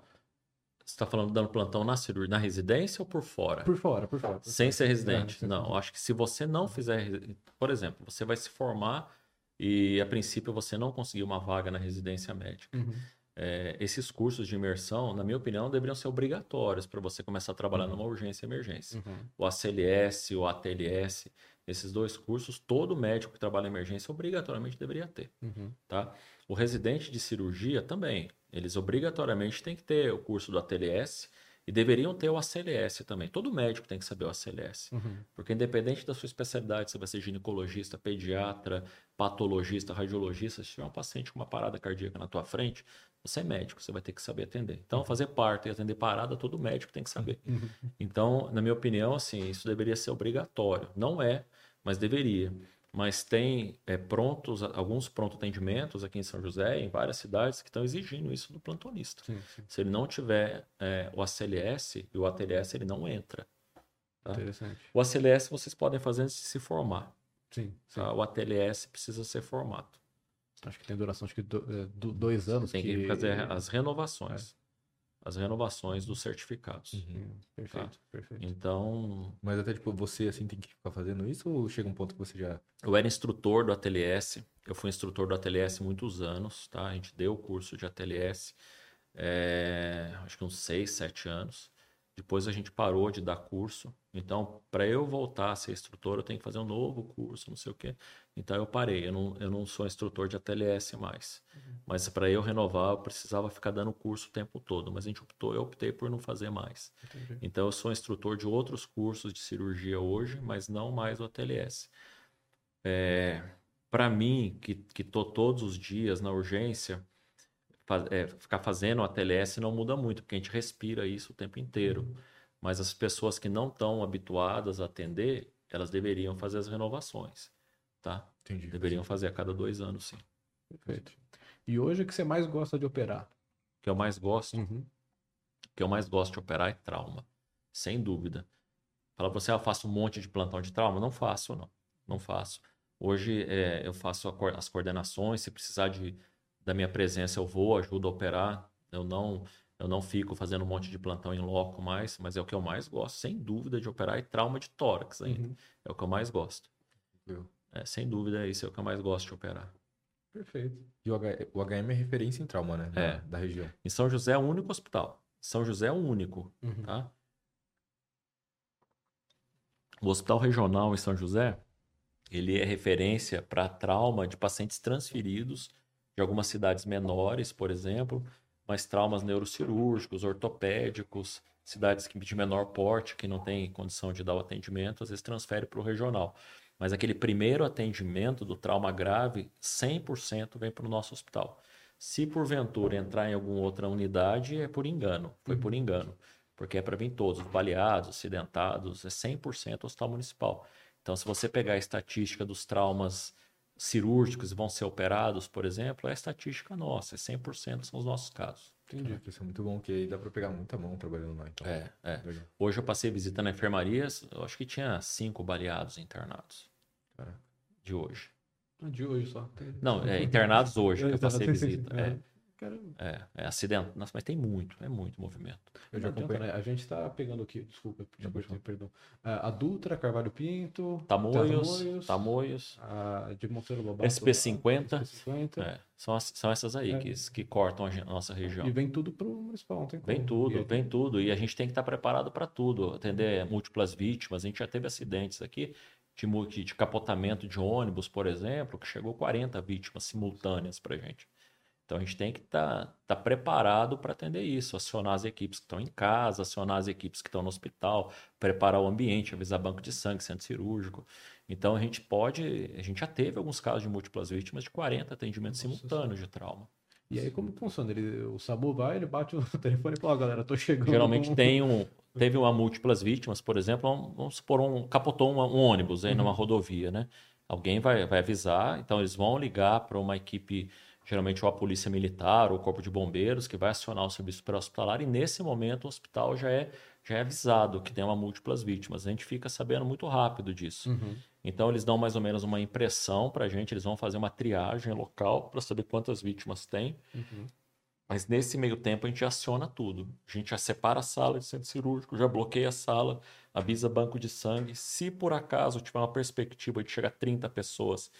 B: você está falando dando plantão na cirurgia, na residência ou por fora?
A: Por fora, por fora. por
B: Sem
A: fora.
B: ser residente.
A: É,
B: não, acho que se você não fizer. Por exemplo, você vai se formar e a princípio você não conseguiu uma vaga na residência médica.
A: Uhum.
B: É, esses cursos de imersão, na minha opinião, deveriam ser obrigatórios para você começar a trabalhar numa urgência e emergência.
A: Uhum.
B: o ACLS, o ATLS, esses dois cursos, todo médico que trabalha em emergência obrigatoriamente deveria ter,
A: Uhum.
B: tá? O residente de cirurgia também, eles obrigatoriamente têm que ter o curso do ATLS e deveriam ter o ACLS também. Todo médico tem que saber o ACLS,
A: Uhum.
B: porque independente da sua especialidade, você vai ser ginecologista, pediatra, patologista, radiologista, se tiver um paciente com uma parada cardíaca na tua frente, você é médico, você vai ter que saber atender. Então, fazer parto e atender parada, todo médico tem que saber.
A: Uhum.
B: Então, na minha opinião, assim, isso deveria ser obrigatório. Não é, mas deveria. Mas tem é, prontos, alguns pronto atendimentos aqui em São José, em várias cidades, que estão exigindo isso do plantonista.
A: Sim, sim.
B: Se ele não tiver é, o ACLS e o ATLS, ele não entra. Tá?
A: Interessante.
B: O ACLS vocês podem fazer antes de se formar.
A: Sim,
B: tá? O ATLS precisa ser formado.
A: Acho que tem duração que do, é, do- dois anos.
B: Tem que fazer as renovações. As renovações dos certificados.
C: Uhum.
A: Sim, Perfeito, perfeito.
B: Então,
C: Mas até, tipo, você, assim, tem que ficar fazendo isso ou chega um ponto que você já...
B: Eu era instrutor do ATLS, eu fui instrutor do ATLS muitos anos, tá? A gente deu o curso de ATLS, é, acho que uns 6, 7 anos. Depois a gente parou de dar curso. Então, para eu voltar a ser instrutor, eu tenho que fazer um novo curso, não sei o quê. Então, eu parei. Eu não, eu não sou instrutor de ATLS mais. Mas para eu renovar, eu precisava ficar dando curso o tempo todo. Mas a gente optou, eu optei por não fazer mais.
A: Entendi.
B: Então, eu sou instrutor de outros cursos de cirurgia hoje, mas não mais o ATLS. É, para mim, que tô todos os dias na urgência, é, ficar fazendo o ATLS não muda muito, porque a gente respira isso o tempo inteiro. Mas as pessoas que não estão habituadas a atender, elas deveriam fazer as renovações, tá?
C: Entendi.
B: Deveriam fazer a cada dois anos, sim.
A: Perfeito. E hoje o que você mais gosta de operar?
B: O que eu mais gosto
A: Uhum.
B: O que eu mais gosto de operar é trauma, sem dúvida. Fala pra você, ah, eu faço um monte de plantão de trauma? Não faço, não. Não faço. Hoje é, eu faço a, as coordenações, se precisar de, da minha presença eu vou, ajudo a operar. Eu não, eu não fico fazendo um monte de plantão em loco mais, mas é o que eu mais gosto, sem dúvida, de operar e trauma de tórax ainda. Uhum. É o que eu mais gosto. É, sem dúvida, isso é o que eu mais gosto de operar.
C: Perfeito. E o, H, o HM é referência em trauma, né? Da,
B: é.
C: Da região.
B: Em São José é o único hospital. São José é o único, uhum. tá? O Hospital Regional em São José, ele é referência para trauma de pacientes transferidos de algumas cidades menores, por exemplo, mas traumas neurocirúrgicos, ortopédicos, cidades de menor porte, que não tem condição de dar o atendimento, às vezes transfere para o regional. Mas aquele primeiro atendimento do trauma grave, 100% vem para o nosso hospital. Se porventura entrar em alguma outra unidade, é por engano. Foi por uhum. engano. Porque é para vir todos, baleados, acidentados, é 100% hospital municipal. Então, se você pegar a estatística dos traumas cirúrgicos e vão ser operados, por exemplo, é a estatística nossa, é 100% são os nossos casos.
C: Entendi. isso é muito bom, que aí dá para pegar muita mão trabalhando lá. Então.
B: É, é. Hoje eu passei visita na enfermaria, eu acho que tinha cinco baleados internados. Caraca. De hoje.
A: Ah, de hoje só.
B: Não, é, internados hoje que eu passei visita. É. É, é acidente. Nossa, mas tem muito, é muito movimento.
A: Eu já acompanhei. Né? A gente está pegando aqui, desculpa, desculpa perdão. A Dutra, Carvalho Pinto,
B: Tamoios, Tamoios,
A: a de Monteiro Lobato,
B: SP50. SP50. É, são, as, são essas aí é. que, que cortam a nossa região.
A: E vem tudo para o municipal, não tem
B: como. Vem tudo, e vem tudo. E a gente tem que estar tá preparado para tudo, atender múltiplas vítimas. A gente já teve acidentes aqui de, de capotamento de ônibus, por exemplo, que chegou 40 vítimas simultâneas para a gente. Então a gente tem que estar tá, tá preparado para atender isso, acionar as equipes que estão em casa, acionar as equipes que estão no hospital, preparar o ambiente, avisar banco de sangue, centro cirúrgico. Então a gente pode, a gente já teve alguns casos de múltiplas vítimas de 40 atendimentos Nossa, simultâneos de trauma.
A: E aí como funciona? Ele, o SAMU vai, ele bate o telefone e fala, galera, tô chegando.
B: Geralmente com... tem um, teve uma múltiplas vítimas, por exemplo, vamos supor um capotou um, um ônibus aí uhum. numa rodovia, né? Alguém vai, vai avisar, então eles vão ligar para uma equipe geralmente ou a polícia militar ou o corpo de bombeiros que vai acionar o serviço pré-hospitalar e nesse momento o hospital já é já é avisado que tem uma múltiplas vítimas. A gente fica sabendo muito rápido disso. Uhum. Então eles dão mais ou menos uma impressão para a gente, eles vão fazer uma triagem local para saber quantas vítimas tem. Uhum. Mas nesse meio tempo a gente aciona tudo. A gente já separa a sala de centro cirúrgico, já bloqueia a sala, avisa banco de sangue. Se por acaso tiver uma perspectiva de chegar a 30 pessoas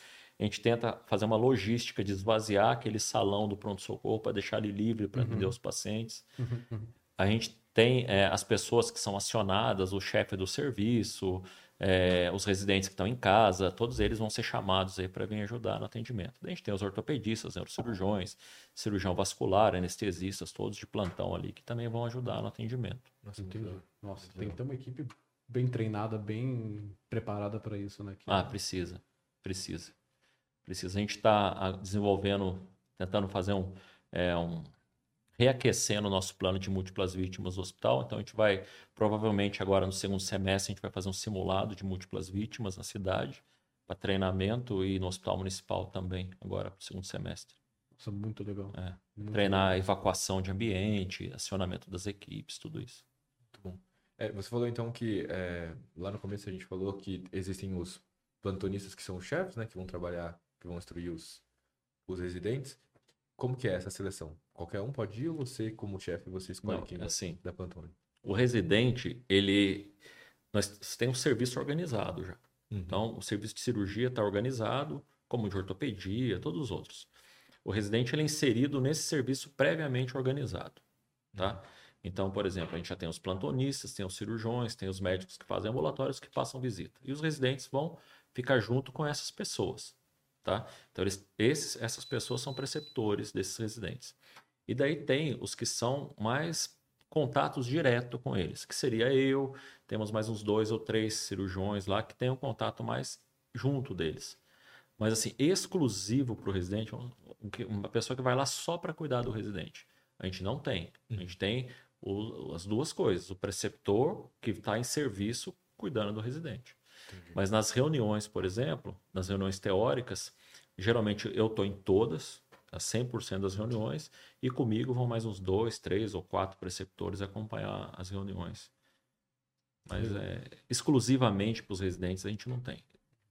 B: a gente tenta fazer uma logística de esvaziar aquele salão do pronto-socorro para deixar ele livre para uhum. atender os pacientes. Uhum. A gente tem é, as pessoas que são acionadas, o chefe do serviço, é, os residentes que estão em casa, todos eles vão ser chamados aí para vir ajudar no atendimento. A gente tem os ortopedistas, neurocirurgiões, cirurgião vascular, anestesistas, todos de plantão ali, que também vão ajudar no atendimento.
A: Nossa, entendi. Nossa, tem que ter uma equipe bem treinada, bem preparada para isso, né? Que...
B: Ah, precisa, precisa. Precisa. A gente está desenvolvendo, tentando fazer um, é, um reaquecendo o nosso plano de múltiplas vítimas do hospital. Então, a gente vai, provavelmente agora no segundo semestre, a gente vai fazer um simulado de múltiplas vítimas na cidade, para treinamento e no hospital municipal também, agora para o segundo semestre.
A: Isso é muito legal.
B: É, muito treinar legal. evacuação de ambiente, acionamento das equipes, tudo isso.
C: Muito bom. É, você falou então que é, lá no começo a gente falou que existem os plantonistas que são os chefes, né, que vão trabalhar que vão instruir os, os residentes. Como que é essa seleção? Qualquer um pode ir ou você, como chefe, você escolhe
B: Não,
C: quem
B: assim,
C: da plantone?
B: O residente, ele... Nós temos um serviço organizado já. Uhum. Então, o serviço de cirurgia está organizado, como de ortopedia, todos os outros. O residente ele é inserido nesse serviço previamente organizado, tá? Uhum. Então, por exemplo, a gente já tem os plantonistas, tem os cirurgiões, tem os médicos que fazem ambulatórios que passam visita. E os residentes vão ficar junto com essas pessoas. Tá? Então, eles, esses, essas pessoas são preceptores desses residentes. E daí tem os que são mais contatos direto com eles, que seria eu, temos mais uns dois ou três cirurgiões lá que têm um contato mais junto deles. Mas assim, exclusivo para o residente, uma pessoa que vai lá só para cuidar do residente. A gente não tem. A gente tem o, as duas coisas: o preceptor que está em serviço cuidando do residente. Entendi. Mas nas reuniões, por exemplo, nas reuniões teóricas, geralmente eu estou em todas, a 100% das reuniões, e comigo vão mais uns dois, três ou quatro preceptores acompanhar as reuniões. Mas é, exclusivamente para os residentes a gente não tem.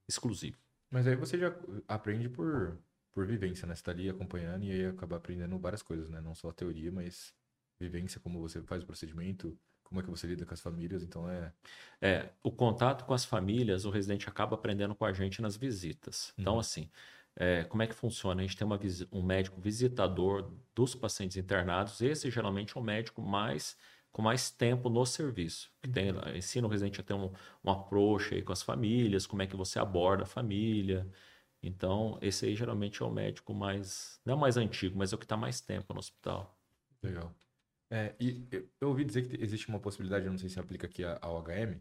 B: Exclusivo.
C: Mas aí você já aprende por, por vivência, né? Você tá ali acompanhando e aí acaba aprendendo várias coisas, né? Não só a teoria, mas vivência, como você faz o procedimento, como é que você lida com as famílias, então é...
B: É, o contato com as famílias, o residente acaba aprendendo com a gente nas visitas. Então,
C: Uhum.
B: assim, é, como é que funciona? A gente tem uma um médico visitador dos pacientes internados. Esse geralmente é o médico mais com mais tempo no serviço. Que tem, ensina o residente a ter um, um approach aí com as famílias, como é que você aborda a família. Então, esse aí geralmente é o médico mais, não é o mais antigo, mas é o que está mais tempo no hospital.
C: Legal. É, e eu, eu ouvi dizer que existe uma possibilidade, eu não sei se aplica aqui ao HM,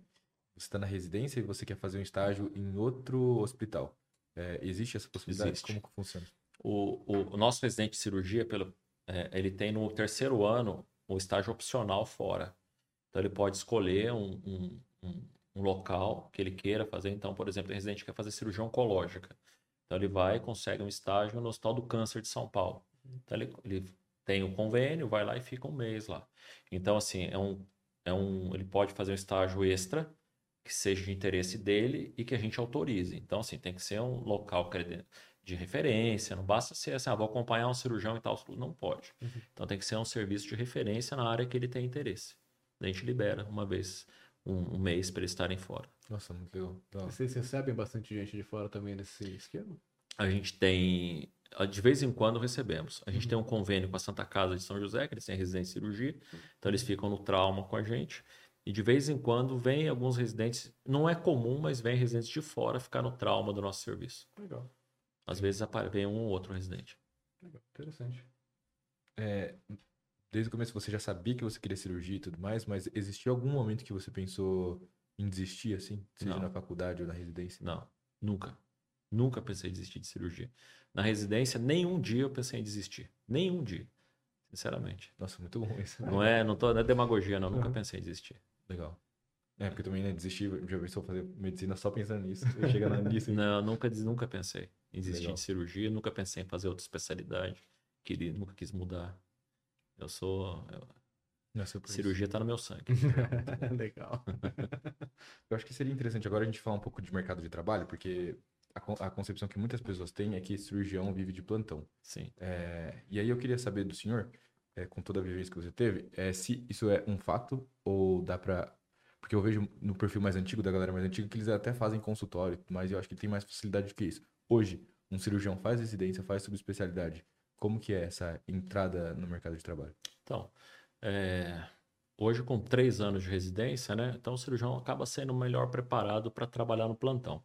C: você está na residência e você quer fazer um estágio em outro hospital. É, existe essa possibilidade?
B: Existe.
C: Como que funciona?
B: O, o, o nosso residente de cirurgia, pelo, é, ele tem no terceiro ano o estágio opcional fora. Então, ele pode escolher um, um, um, um local que ele queira fazer. Então, por exemplo, o residente quer fazer cirurgia oncológica. Então, ele vai e consegue um estágio no Hospital do Câncer de São Paulo. Então, ele, ele tem o convênio, vai lá e fica um mês lá. Então, assim, é um, é um, ele pode fazer um estágio extra que seja de interesse dele e que a gente autorize. Então, assim, tem que ser um local de referência, não basta ser assim, ah, vou acompanhar um cirurgião e tal, não pode. Então tem que ser um serviço de referência na área que ele tem interesse. A gente libera uma vez, um, um mês para eles estarem fora.
C: Nossa, muito legal.
A: Vocês recebem bastante gente de fora também nesse esquema?
B: A gente tem, de vez em quando recebemos. A gente tem um convênio com a Santa Casa de São José, que eles têm residência em cirurgia, então eles ficam no trauma com a gente. E de vez em quando vem alguns residentes, não é comum, mas vem residentes de fora ficar no trauma do nosso serviço.
A: Legal,
B: Às vezes vem um ou outro residente.
A: legal, interessante.
C: É, desde o começo você já sabia que você queria cirurgia e tudo mais, mas existiu algum momento que você pensou em desistir, assim? Seja
B: Não.
C: na faculdade ou na residência?
B: Não, nunca. Nunca pensei em desistir de cirurgia. Na residência, nenhum dia eu pensei em desistir. Nenhum dia. Sinceramente.
C: Nossa, muito bom isso.
B: Não é, não, tô, não é demagogia, não. Nunca
A: Uhum.
B: pensei em desistir.
C: Legal. É, porque também, né, desistir, já pensou fazer medicina só pensando nisso. e Chega na- nisso.
B: Não, nunca, nunca pensei em desistir
C: Legal.
B: de cirurgia. Nunca pensei em fazer outra especialidade. Queria, nunca quis mudar. Eu sou. eu-
C: Nossa, isso.
B: cirurgia tá no meu sangue.
A: legal.
C: Eu acho que seria interessante agora a gente falar um pouco de mercado de trabalho, porque a, a concepção que muitas pessoas têm é que cirurgião vive de plantão.
B: Sim.
C: É, e aí eu queria saber do senhor, é, com toda a vivência que você teve, é, se isso é um fato ou dá pra. Porque eu vejo no perfil mais antigo, da galera mais antiga, que eles até fazem consultório, mas eu acho que tem mais facilidade do que isso. Hoje, um cirurgião faz residência, faz subespecialidade. Como que é essa entrada no mercado de trabalho?
B: Então, é, hoje com três anos de residência, né? Então o cirurgião acaba sendo melhor preparado para trabalhar no plantão.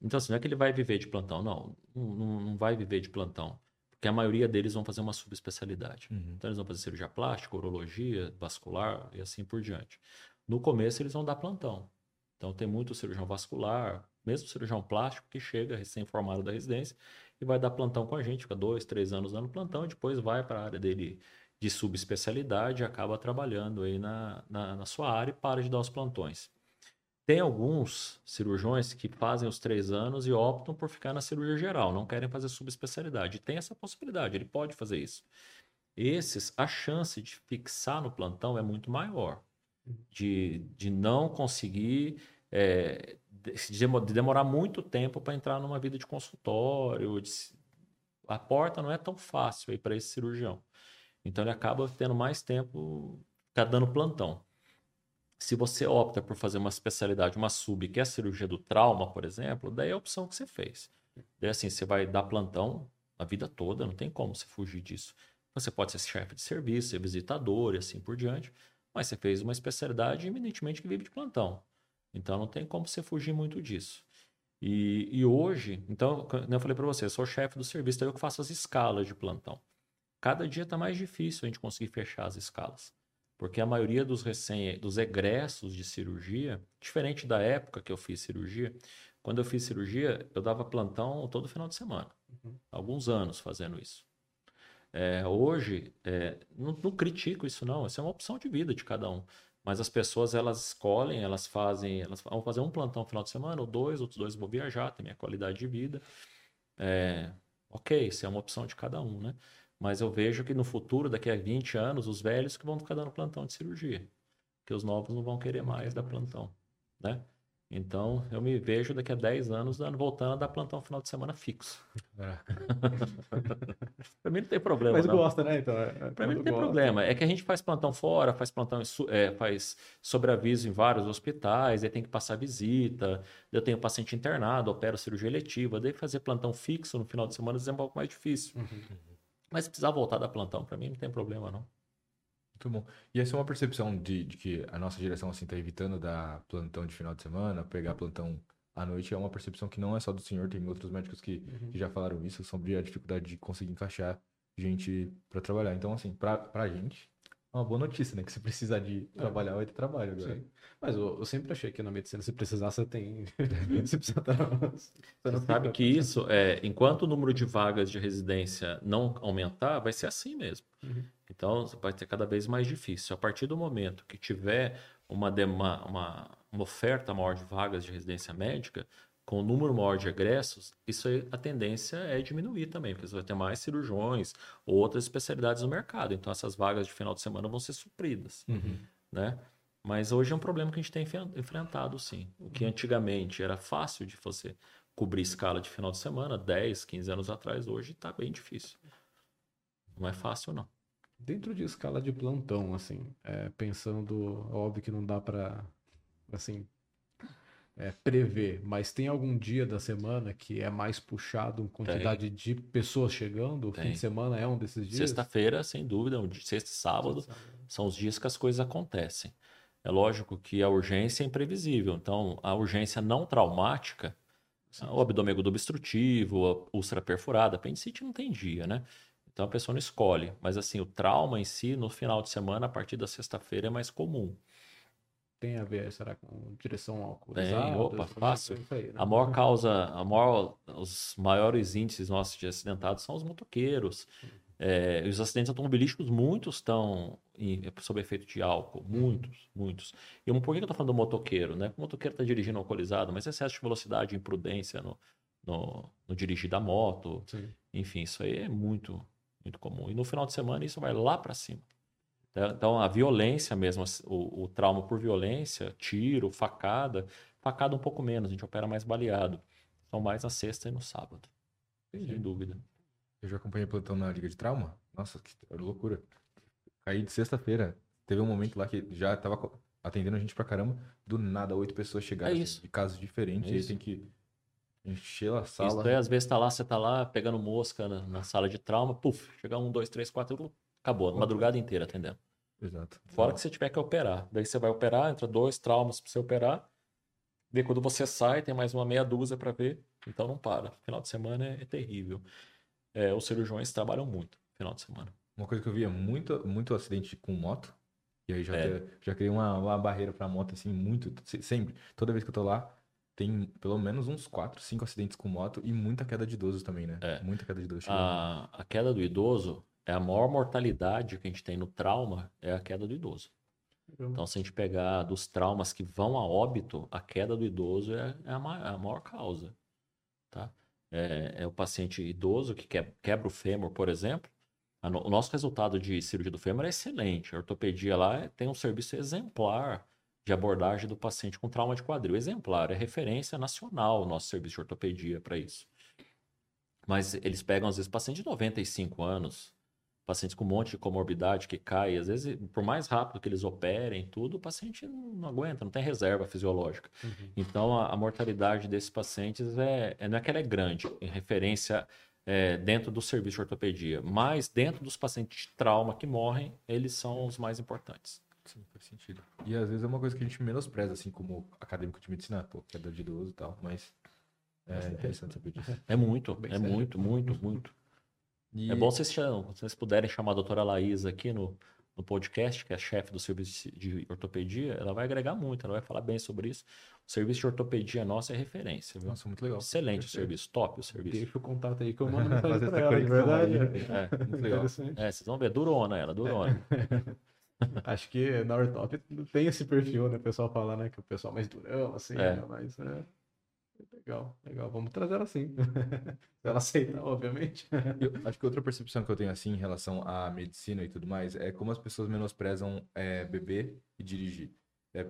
B: Então, assim, não é que ele vai viver de plantão, não. Não, não- vai viver de plantão. Porque a maioria deles vão fazer uma subespecialidade. Então, eles vão fazer cirurgia plástica, urologia, vascular e assim por diante. No começo, eles vão dar plantão. Então, tem muito cirurgião vascular, mesmo cirurgião plástico, que chega recém-formado da residência e vai dar plantão com a gente, fica dois, três anos dando plantão e depois vai para a área dele de subespecialidade e acaba trabalhando aí na, na, na sua área e para de dar os plantões. Tem alguns cirurgiões que fazem os três anos e optam por ficar na cirurgia geral, não querem fazer subespecialidade. Tem essa possibilidade, ele pode fazer isso. Esses, a chance de fixar no plantão é muito maior. De, de não conseguir, é, de, de demo- de demorar muito tempo para entrar numa vida de consultório. de a porta não é tão fácil aí para esse cirurgião. Então ele acaba tendo mais tempo, ficar dando plantão. Se você opta por fazer uma especialidade, uma sub, que é a cirurgia do trauma, por exemplo, daí é a opção que você fez. Daí assim, você vai dar plantão a vida toda, não tem como você fugir disso. Você pode ser chefe de serviço, ser visitador e assim por diante, mas você fez uma especialidade eminentemente que vive de plantão. Então não tem como você fugir muito disso. E, e hoje, então, como eu falei para você, eu sou chefe do serviço, então eu que faço as escalas de plantão. Cada dia está mais difícil a gente conseguir fechar as escalas. Porque a maioria dos recém, dos egressos de cirurgia, diferente da época que eu fiz cirurgia, quando eu fiz cirurgia, eu dava plantão todo final de semana. Alguns anos fazendo isso. É, hoje, é, não, não critico isso não, isso é uma opção de vida de cada um. Mas as pessoas, elas escolhem, elas fazem, elas vão fazer um plantão no final de semana, ou dois, outros dois vão viajar, tem minha qualidade de vida. É, ok, isso é uma opção de cada um, né? Mas eu vejo que no futuro, daqui a 20 anos, os velhos que vão ficar dando plantão de cirurgia. que os novos não vão querer mais dar plantão, né? Então, eu me vejo daqui a 10 anos dando, voltando a dar plantão final de semana fixo. pra mim não tem problema.
A: Mas
B: não.
A: gosta, né? Então, é,
B: Pra mim não tem
A: gosta.
B: problema. É que a gente faz plantão fora, faz plantão, é, faz sobreaviso em vários hospitais, aí tem que passar visita. Eu tenho paciente internado, opero cirurgia eletiva, daí fazer plantão fixo no final de semana é um pouco mais difícil.
A: Uhum.
B: Mas se precisar voltar da plantão, pra mim não tem problema, não.
C: Muito bom. E essa é uma percepção de, de que a nossa geração assim tá evitando dar plantão de final de semana, pegar plantão à noite, é uma percepção que não é só do senhor, tem outros médicos que,
A: Uhum.
C: que já falaram isso sobre a dificuldade de conseguir encaixar gente para trabalhar. Então, assim, pra, pra gente, uma boa notícia, né? Que se precisar de trabalhar, vai ter trabalho agora.
A: Sim. Mas eu, eu sempre achei que na medicina, se precisar, você tem. você precisa estar. Você não
B: Sabe que isso, é, enquanto o número de vagas de residência não aumentar, vai ser assim mesmo.
A: Uhum.
B: Então, vai ter cada vez mais difícil. A partir do momento que tiver uma, dema- uma, uma oferta maior de vagas de residência médica, com o número maior de egressos, isso aí, a tendência é diminuir também, porque você vai ter mais cirurgiões ou outras especialidades no mercado. Então, essas vagas de final de semana vão ser supridas
A: Uhum.
B: né? Mas hoje é um problema que a gente tem enfrentado, sim. O que antigamente era fácil de você cobrir escala de final de semana, 10, 15 anos atrás, hoje está bem difícil. Não é fácil, não.
A: Dentro de escala de plantão, assim, é, pensando, óbvio que não dá pra, assim, é, prever, mas tem algum dia da semana que é mais puxado em quantidade de pessoas chegando? O fim
B: Tem.
A: de semana é um desses dias?
B: Sexta-feira, sem dúvida, um sexta e sábado, são os dias que as coisas acontecem. É lógico que a urgência é imprevisível. Então, a urgência não traumática, o abdômen obstrutivo, a úlcera perfurada, apendicite não tem dia, né? Então a pessoa não escolhe. Mas assim, o trauma em si, no final de semana, a partir da sexta-feira, é mais comum.
A: Tem a ver, será, com direção alcoolizada?
B: Tem, opa, fácil.
A: aí, né?
B: A maior causa, a maior, os maiores índices nossos de acidentados são os motoqueiros. É, e os acidentes automobilísticos, muitos estão em- sob efeito de álcool. Muitos, muitos. E por que eu estou falando do motoqueiro? Né? O motoqueiro está dirigindo alcoolizado, mas excesso de velocidade, imprudência no, no, no dirigir da moto.
A: Sim.
B: Enfim, isso aí é muito, muito comum. E no final de semana isso vai lá para cima. Tá? Então, a violência mesmo, o, o trauma por violência, tiro, facada, facada um pouco menos, a gente opera mais baleado. São mais na sexta e no sábado, sem dúvida.
C: Eu já acompanhei plantão na Liga de Trauma. Nossa, que loucura. Caí de sexta-feira. Teve um momento lá que já tava atendendo a gente pra caramba. Do nada, oito pessoas chegaram
B: É
C: assim,
B: isso.
C: de casos diferentes.
B: É
C: e aí
B: isso.
C: tem que encher a
B: Isso
C: sala.
B: daí, às vezes, tá lá, você tá lá pegando mosca na, na sala de trauma, puf, chega um, dois, três, quatro, acabou, a madrugada inteira atendendo.
C: Exato.
B: Fora que você tiver que operar. Daí você vai operar, entra dois traumas pra você operar. Daí quando você sai, tem mais uma meia dúzia para ver. Então não para. Final de semana é, é terrível. É, os cirurgiões trabalham muito final de semana.
C: Uma coisa que eu via muito, muito acidente com moto. E aí já,
B: É.
C: já criei uma, uma barreira pra moto, assim, muito. se- Sempre. Toda vez que eu tô lá, tem pelo menos uns quatro, cinco acidentes com moto e muita queda de idosos também, né?
B: É.
C: Muita queda de idosos. chegando.
B: A, a queda do idoso é a maior mortalidade que a gente tem no trauma, é a queda do idoso. Então, se a gente pegar dos traumas que vão a óbito, a queda do idoso é, é a, ma- é a maior causa. Tá? É, é o paciente idoso que que- quebra o fêmur, por exemplo. No- o nosso resultado de cirurgia do fêmur é excelente. A ortopedia lá é- tem um serviço exemplar de abordagem do paciente com trauma de quadril. Exemplar, é referência nacional o nosso serviço de ortopedia para isso. Mas eles pegam, às vezes, pacientes de 95 anos, pacientes com um monte de comorbidade que cai, às vezes, por mais rápido que eles operem, tudo, o paciente não, aguenta, não tem reserva fisiológica.
A: Uhum.
B: Então, a, a mortalidade desses pacientes é, é- não é que ela é grande, em referência é, dentro do serviço de ortopedia, mas dentro dos pacientes de trauma que morrem, eles são os mais importantes.
C: Sim, faz sentido. E às vezes é uma coisa que a gente menospreza, assim, como acadêmico de medicina, pô, queda de idoso e tal, mas é interessante saber disso.
B: É muito, é muito, muito, muito.
C: E
B: É bom vocês, chamam- vocês puderem chamar a doutora Laís aqui no, no podcast, que é chefe do serviço de ortopedia, ela vai agregar muito, ela vai falar bem sobre isso. O serviço de ortopedia nosso é referência, viu?
C: Nossa, muito legal.
B: Excelente o serviço, top o serviço.
A: Deixa o contato aí que eu mando mensagem
C: Fazer
A: pra ela, de verdade.
B: É,
C: Muito legal.
A: Interessante.
B: é, vocês vão ver, durona ela, durona.
A: Acho que na Ortop tem esse perfil, né? O pessoal fala, né? Que o pessoal é mais durão, assim,
B: É.
A: né? Mas é. Legal, legal. Vamos trazer ela sim. Ela aceitar, obviamente.
C: Eu acho que outra percepção que eu tenho assim em relação à medicina e tudo mais é como as pessoas menosprezam é, beber e dirigir. É,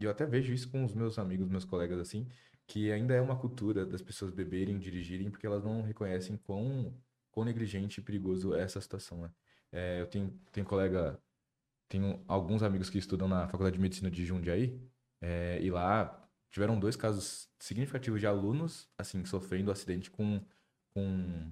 C: eu até vejo isso com os meus amigos, meus colegas assim, que ainda é uma cultura das pessoas beberem dirigirem porque elas não reconhecem quão, quão negligente e perigoso é essa situação, né? É, eu tenho, tenho colega, tenho alguns amigos que estudam na Faculdade de Medicina de Jundiaí, é, e lá tiveram dois casos significativos de alunos, assim, sofrendo acidente com, com,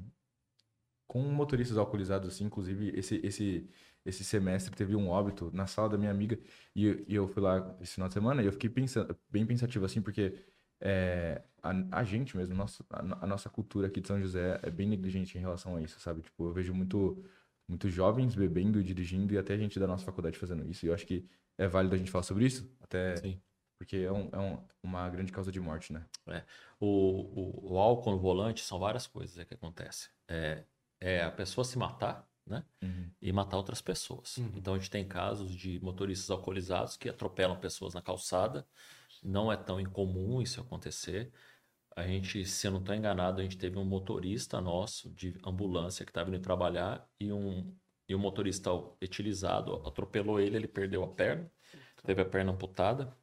C: com motoristas alcoolizados, assim, inclusive esse, esse, esse semestre teve um óbito na sala da minha amiga, e, eu- e eu fui lá esse final de semana, e eu fiquei pensando, bem pensativo, assim, porque é, a, a gente mesmo, nosso, a, a nossa cultura aqui de São José é bem negligente em relação a isso, sabe? Tipo, eu vejo muito, muito jovens bebendo dirigindo, e até gente da nossa faculdade fazendo isso, e eu acho que é válido a gente falar sobre isso, até
B: Sim.
C: Porque é, um, é um- uma grande causa de morte, né?
B: O, o, o álcool no volante são várias coisas é que acontece. É, é a pessoa se matar, né? E matar outras pessoas.
A: Uhum.
B: Então a gente tem casos de motoristas alcoolizados que atropelam pessoas na calçada. Não é tão incomum isso acontecer. A gente, se eu não estou enganado, a gente teve um motorista nosso de ambulância que estava indo trabalhar e um, e um motorista etilizado atropelou ele, ele perdeu a perna, teve a perna amputada.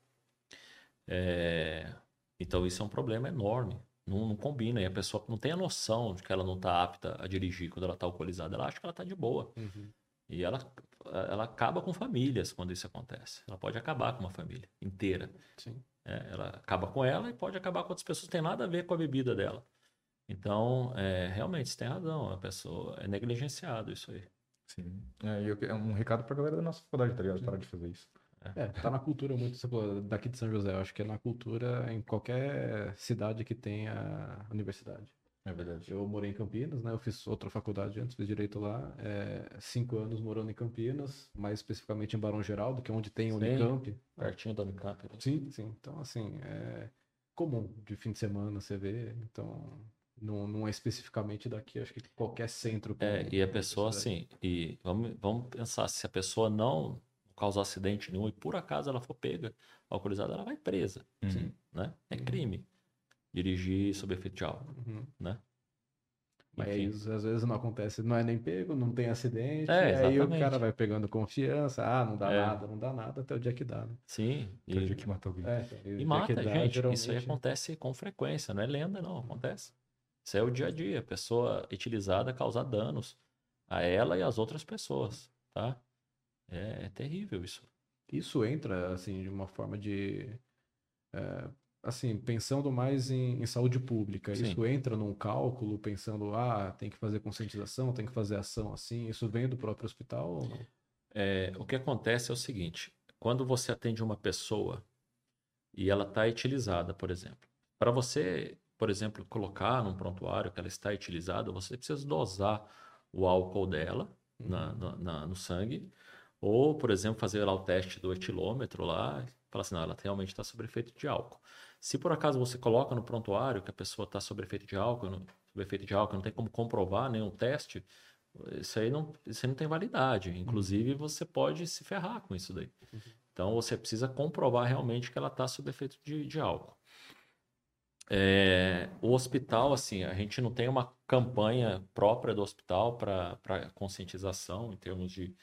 B: É, Então isso é um problema enorme. Não, não combina. E a pessoa não tem a noção de que ela não está apta a dirigir quando ela está alcoolizada. Ela acha que ela está de boa.
A: Uhum.
B: E ela, ela acaba com famílias quando isso acontece. Ela pode acabar com uma família inteira.
A: Sim.
B: É, ela acaba com ela e pode acabar com outras pessoas. Não tem nada a ver com a bebida dela. Então, é, realmente, você tem razão. A pessoa é negligenciado isso aí.
C: Sim. É, e eu- é um recado pra galera da nossa faculdade, tá ligado? Parar de fazer isso.
A: É, tá na cultura muito, você falou, daqui de São José. Eu acho que é na cultura em qualquer cidade que tenha universidade.
C: É verdade.
A: Eu morei em Campinas, né? Eu fiz outra faculdade antes, fiz direito lá. É, cinco anos morando em Campinas, mais especificamente em Barão Geraldo, que é onde tem
B: Sim.
A: Unicamp.
B: Pertinho da Unicamp. né?
A: Sim, sim. Então, assim, é comum de fim de semana você vê. Então, não, não é especificamente daqui. Acho que qualquer centro.
B: É, e a pessoa, assim, e vamos, vamos pensar, se a pessoa não causar acidente nenhum e por acaso ela for pega alcoolizada, ela vai presa,
C: Sim.
B: né? É
A: Uhum.
B: crime dirigir sob efeito de álcool,
A: Uhum.
B: né?
A: Mas às vezes não acontece, não é nem pego, não tem acidente.
B: É,
A: e aí o cara vai pegando confiança. Ah, não dá
B: É.
A: nada, não dá nada, até o dia que dá, né?
B: Sim,
C: Que é o
B: e,
C: dia que matou alguém.
A: É, o
B: e mata,
A: dá,
B: gente. Isso aí
A: geralmente-
B: acontece com frequência, não é lenda, não, acontece. Isso é o dia a dia, pessoa utilizada causar danos a ela e às outras pessoas, tá? É, é terrível isso.
A: Isso entra, assim, de uma forma de. é, assim, pensando mais em, em saúde pública.
B: Sim.
A: Isso entra num cálculo, pensando, ah, tem que fazer conscientização, tem que fazer ação assim. Isso vem do próprio hospital ou não?
B: É, o que acontece é o seguinte: quando você atende uma pessoa e ela está etilizada, por exemplo, para você, por exemplo, colocar num prontuário que ela está etilizada, você precisa dosar o álcool dela na- na- na- no sangue, ou, por exemplo, fazer lá o teste do etilômetro lá, falar assim, não, ela realmente está sob efeito de álcool. Se por acaso você coloca no prontuário que a pessoa está sob efeito de álcool, sob efeito de álcool, não tem como comprovar nenhum teste, isso aí não, isso aí não tem validade. Inclusive, você pode se ferrar com isso daí. Então, você precisa comprovar realmente que ela está sob efeito de, de álcool. É, o hospital, assim, a gente não tem uma campanha própria do hospital para conscientização em termos de,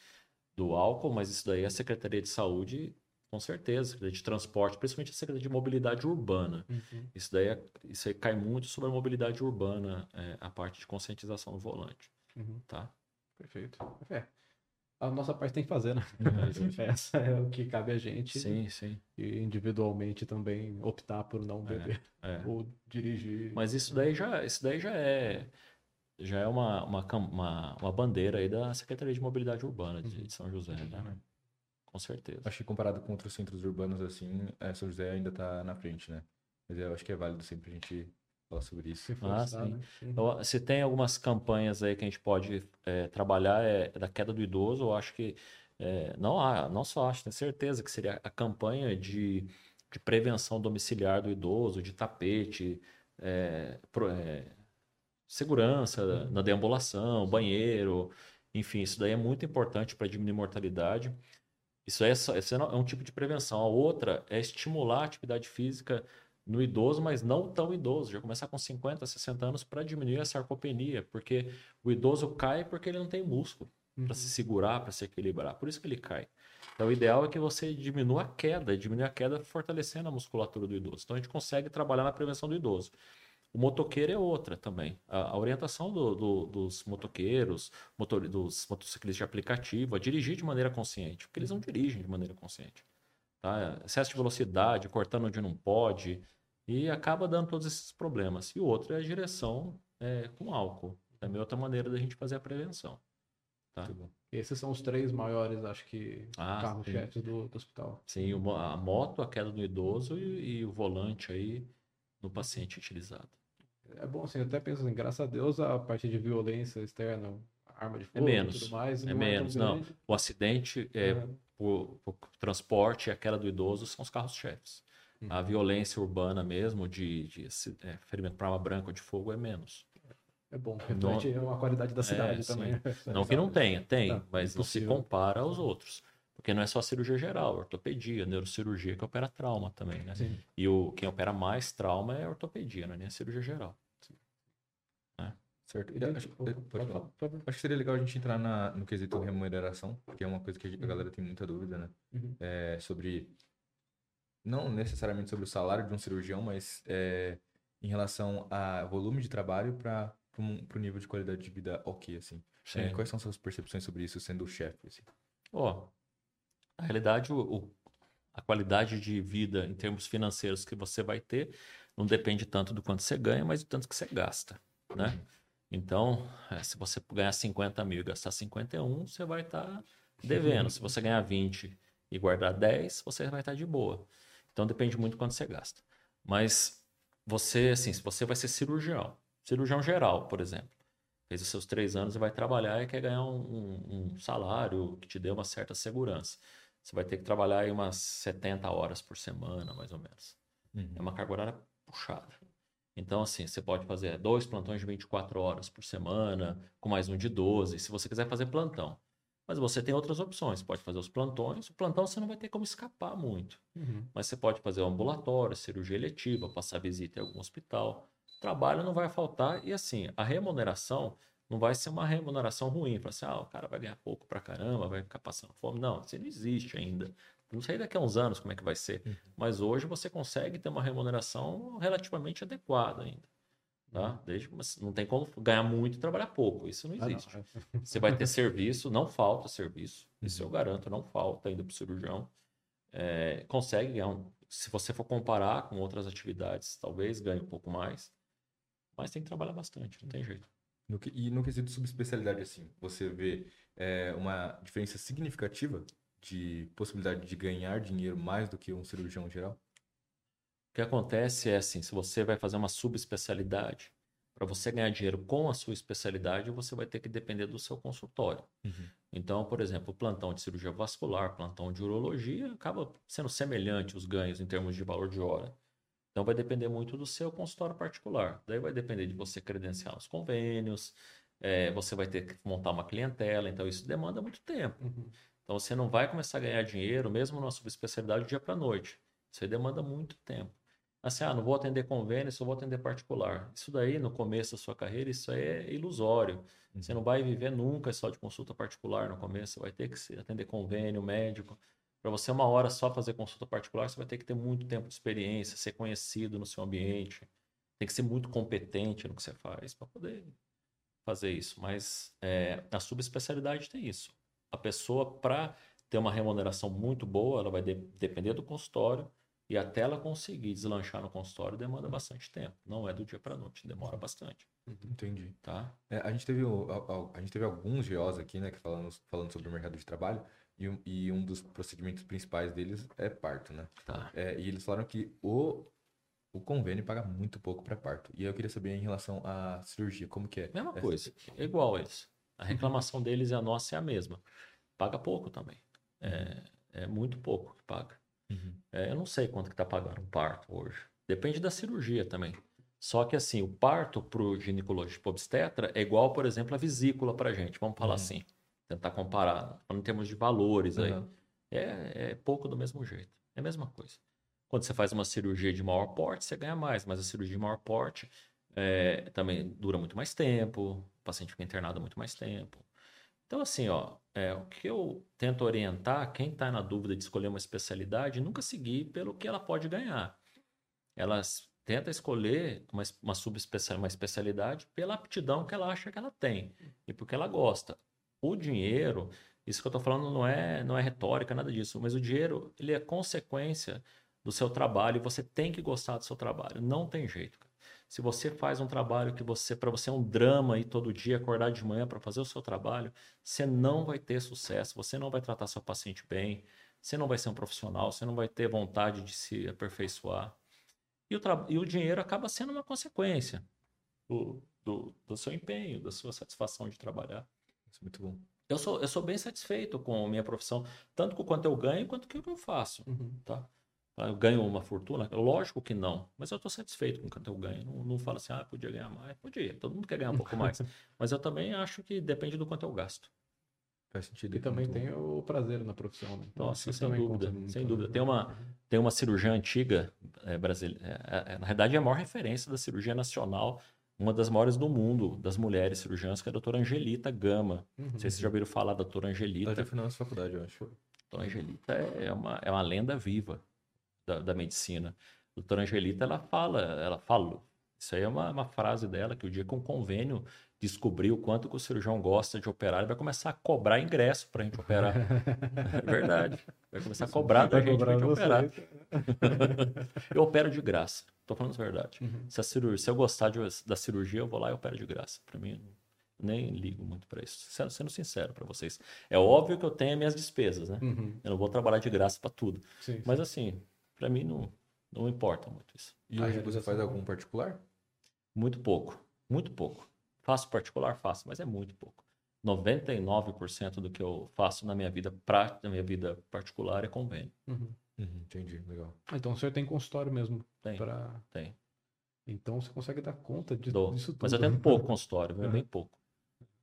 B: do álcool, mas isso daí é a Secretaria de Saúde, com certeza, Secretaria de Transporte, principalmente a Secretaria de Mobilidade Urbana. Isso daí é- isso aí cai muito sobre a mobilidade urbana, é, a parte de conscientização no volante,
A: Uhum,
B: tá?
A: Perfeito. É. A nossa parte tem que fazer, né? Essa é o que cabe a gente.
B: Sim, sim.
A: E individualmente também optar por não beber
B: É.
A: ou dirigir.
B: Mas isso daí já, isso daí já é já é uma, uma, uma, uma bandeira aí da Secretaria de Mobilidade Urbana de, de São José, né? Com certeza.
C: Acho que comparado com outros centros urbanos, assim, é, São José ainda tá na frente, né? Mas eu acho que é válido sempre a gente falar sobre isso.
A: Se forçar,
B: Ah, sim.
A: né? Uhum.
B: Então, se tem algumas campanhas aí que a gente pode é, trabalhar é da queda do idoso, eu acho que é, não há, não só acho, tenho certeza que seria a campanha de, de prevenção domiciliar do idoso, de tapete, é, pro- é, segurança na deambulação, banheiro, enfim, isso daí é muito importante para diminuir mortalidade. Isso é, isso é um tipo de prevenção. A outra é estimular a atividade física no idoso, mas não tão idoso, já começar com 50, 60 anos para diminuir a sarcopenia, porque o idoso cai porque ele não tem músculo uhum. para se segurar, para se equilibrar, por isso que ele cai. Então, o ideal é que você diminua a queda, diminua a queda fortalecendo a musculatura do idoso. Então, a gente consegue trabalhar na prevenção do idoso. O motoqueiro é outra também. A, a orientação do, do, dos motoqueiros, motor, dos motociclistas de aplicativo, a dirigir de maneira consciente, porque eles não dirigem de maneira consciente. Tá? Excesso de velocidade, cortando onde não pode, e acaba dando todos esses problemas. E o outro é a direção é, com álcool. Também é outra maneira da gente fazer a prevenção. Tá?
A: Esses são os três maiores, acho que, ah, carros-chefes do, do, hospital.
B: Sim, a moto, a queda do idoso e, e o volante aí no paciente utilizado.
A: É bom, assim, eu até penso assim, graças a Deus a parte de violência externa, arma de é fogo
B: é menos,
A: tudo mais.
B: É não é menos, é não. O acidente é, por, por, transporte e a queda do idoso são os carros-chefes. Uhum. A violência urbana mesmo, de, de é, ferimento para arma branca ou de fogo, é menos.
A: É bom, reflete não, a qualidade da cidade é, também.
B: Não que não tenha, tem, mas não se compara aos outros. Porque não é só cirurgia geral, ortopedia, neurocirurgia que opera trauma também, né? Sim. E o, quem opera mais trauma é ortopedia, não é nem a cirurgia geral.
C: Né? Certo. E, acho, acho, que seria legal a gente entrar na, no quesito remuneração, que é uma coisa que a galera tem muita dúvida, né? Uhum. É, sobre. Não necessariamente sobre o salário de um cirurgião, mas é, em relação a volume de trabalho para o nível de qualidade de vida ok, assim. É, quais são suas percepções sobre isso sendo o chefe? Assim?
B: Ó, oh, na realidade, o, o, a qualidade de vida em termos financeiros que você vai ter não depende tanto do quanto você ganha, mas do tanto que você gasta, né? Uhum. Então, é, se você ganhar 50 mil e gastar 51, você vai estar tá devendo. Se você ganhar 20 e guardar 10, você vai estar tá de boa. Então, depende muito do quanto você gasta. Mas você, assim, se você vai ser cirurgião, cirurgião geral, por exemplo, fez os seus três anos e vai trabalhar e quer ganhar um, um, um salário que te dê uma certa segurança. Você vai ter que trabalhar aí umas 70 horas por semana, mais ou menos. Uhum. É uma carga horária puxada. Então, assim, você pode fazer dois plantões de 24 horas por semana, com mais um de 12, se você quiser fazer plantão. Mas você tem outras opções. Pode fazer os plantões. O plantão você não vai ter como escapar muito. Uhum. Mas você pode fazer o ambulatório, cirurgia eletiva, passar visita em algum hospital. Trabalho não vai faltar. E assim, a remuneração não vai ser uma remuneração ruim. Para assim, ah, o cara vai ganhar pouco pra caramba, vai ficar passando fome. Não, isso não existe ainda. Não sei daqui a uns anos como é que vai ser. Uhum. Mas hoje você consegue ter uma remuneração relativamente adequada ainda. Tá? Uhum. Desde, não tem como ganhar muito e trabalhar pouco. Isso não existe. Ah, não. Você vai ter serviço, não falta serviço. Isso eu uhum. garanto, não falta ainda para o cirurgião. É, consegue ganhar. Um, se você for comparar com outras atividades, talvez ganhe um pouco mais. Mas tem que trabalhar bastante, não tem jeito.
C: No que, e no quesito subespecialidade, assim, você vê é, uma diferença significativa de possibilidade de ganhar dinheiro mais do que um cirurgião geral?
B: O que acontece é assim, se você vai fazer uma subespecialidade, para você ganhar dinheiro com a sua especialidade, você vai ter que depender do seu consultório. Uhum. Então, por exemplo, plantão de cirurgia vascular, plantão de urologia, acaba sendo semelhante os ganhos em termos de valor de hora. Então vai depender muito do seu consultório particular. Daí vai depender de você credenciar os convênios, é, você vai ter que montar uma clientela, então isso demanda muito tempo. Uhum. Então você não vai começar a ganhar dinheiro, mesmo na subespecialidade, do dia para noite. Isso aí demanda muito tempo. Assim, ah, não vou atender convênio, só vou atender particular. Isso daí, no começo da sua carreira, isso aí é ilusório. Uhum. Você não vai viver nunca só de consulta particular no começo, você vai ter que atender convênio, médico. Para você, uma hora só fazer consulta particular, você vai ter que ter muito tempo de experiência, ser conhecido no seu ambiente. Tem que ser muito competente no que você faz para poder fazer isso. Mas é, a subespecialidade tem isso. A pessoa, para ter uma remuneração muito boa, ela vai de depender do consultório e até ela conseguir deslanchar no consultório demanda bastante tempo. Não é do dia para noite, demora bastante.
C: Entendi.
B: Tá?
C: É, a, gente teve, a, a, gente teve alguns GOs aqui, né, que falando, falando sobre o mercado de trabalho. E, e um dos procedimentos principais deles é parto, né?
B: Tá.
C: É, e eles falaram que o, o convênio paga muito pouco para parto. E eu queria saber em relação à cirurgia, como que é?
B: Mesma Essa... coisa, é igual eles. A reclamação deles e a nossa é a mesma. Paga pouco também. É, é muito pouco que paga. Uhum. É, eu não sei quanto que tá pagando um parto hoje. Depende da cirurgia também. Só que assim, o parto para o ginecologista obstetra é igual, por exemplo, a vesícula para gente. Vamos falar uhum. assim tentar comparar, falando em termos de valores uhum. aí. É, é pouco do mesmo jeito. É a mesma coisa. Quando você faz uma cirurgia de maior porte, você ganha mais, mas a cirurgia de maior porte é, também dura muito mais tempo, o paciente fica internado muito mais tempo. Então, assim, ó, é, o que eu tento orientar quem está na dúvida de escolher uma especialidade, nunca seguir pelo que ela pode ganhar. Elas tenta escolher uma, uma uma especialidade pela aptidão que ela acha que ela tem e porque ela gosta. O dinheiro, isso que eu estou falando não é, não é retórica, nada disso, mas o dinheiro ele é consequência do seu trabalho você tem que gostar do seu trabalho. Não tem jeito. Se você faz um trabalho que você para você é um drama e todo dia acordar de manhã para fazer o seu trabalho, você não vai ter sucesso, você não vai tratar seu paciente bem, você não vai ser um profissional, você não vai ter vontade de se aperfeiçoar. E o, e o dinheiro acaba sendo uma consequência do, do, do seu empenho, da sua satisfação de trabalhar.
C: Isso é muito bom.
B: Eu sou, eu sou bem satisfeito com a minha profissão, tanto com quanto eu ganho, quanto com o que eu faço. Uhum. Tá? Eu ganho uma fortuna? Lógico que não, mas eu estou satisfeito com o quanto eu ganho. Não, não falo assim, ah, podia ganhar mais. Podia, todo mundo quer ganhar um pouco mais. mas eu também acho que depende do quanto eu gasto.
A: Faz sentido. E também tem o prazer na profissão. Né?
B: Então, Nossa, sem dúvida, sem dúvida. Tem uma, tem uma cirurgia antiga é, brasileira. É, é, na verdade, é a maior referência da cirurgia nacional, uma das maiores do mundo, das mulheres cirurgiãs, que é a doutora Angelita Gama. Uhum. Não sei se vocês já ouviram falar da doutora Angelita.
C: Ela já foi na nossa faculdade, eu acho. A
B: doutora Angelita é uma, é uma lenda viva da, da medicina. A doutora Angelita, ela fala, ela fala, isso aí é uma, uma frase dela, que o dia que um convênio descobrir o quanto que o cirurgião gosta de operar, ele vai começar a cobrar ingresso para a gente operar. é verdade. Vai começar a cobrar da gente para gente operar. eu opero de graça. Estou falando a verdade. Uhum. Se, a cirurgia, se eu gostar de, da cirurgia, eu vou lá e opero de graça. Para mim, nem ligo muito para isso. Sendo, sendo sincero para vocês. É óbvio que eu tenho minhas despesas, né? Uhum. Eu não vou trabalhar de graça para tudo. Sim, Mas assim, para mim não, não importa muito isso.
C: E hoje você faz algum particular?
B: Muito pouco. Muito pouco. Faço particular? Faço, mas é muito pouco. 99% do que eu faço na minha vida prática, na minha vida particular é convênio.
C: Uhum. Uhum, entendi, legal.
A: Então o senhor tem consultório mesmo?
B: Tem.
A: Pra...
B: Tem.
A: Então você consegue dar conta de,
B: Dou.
A: disso tudo.
B: Mas eu tenho né? pouco consultório, uhum. bem pouco.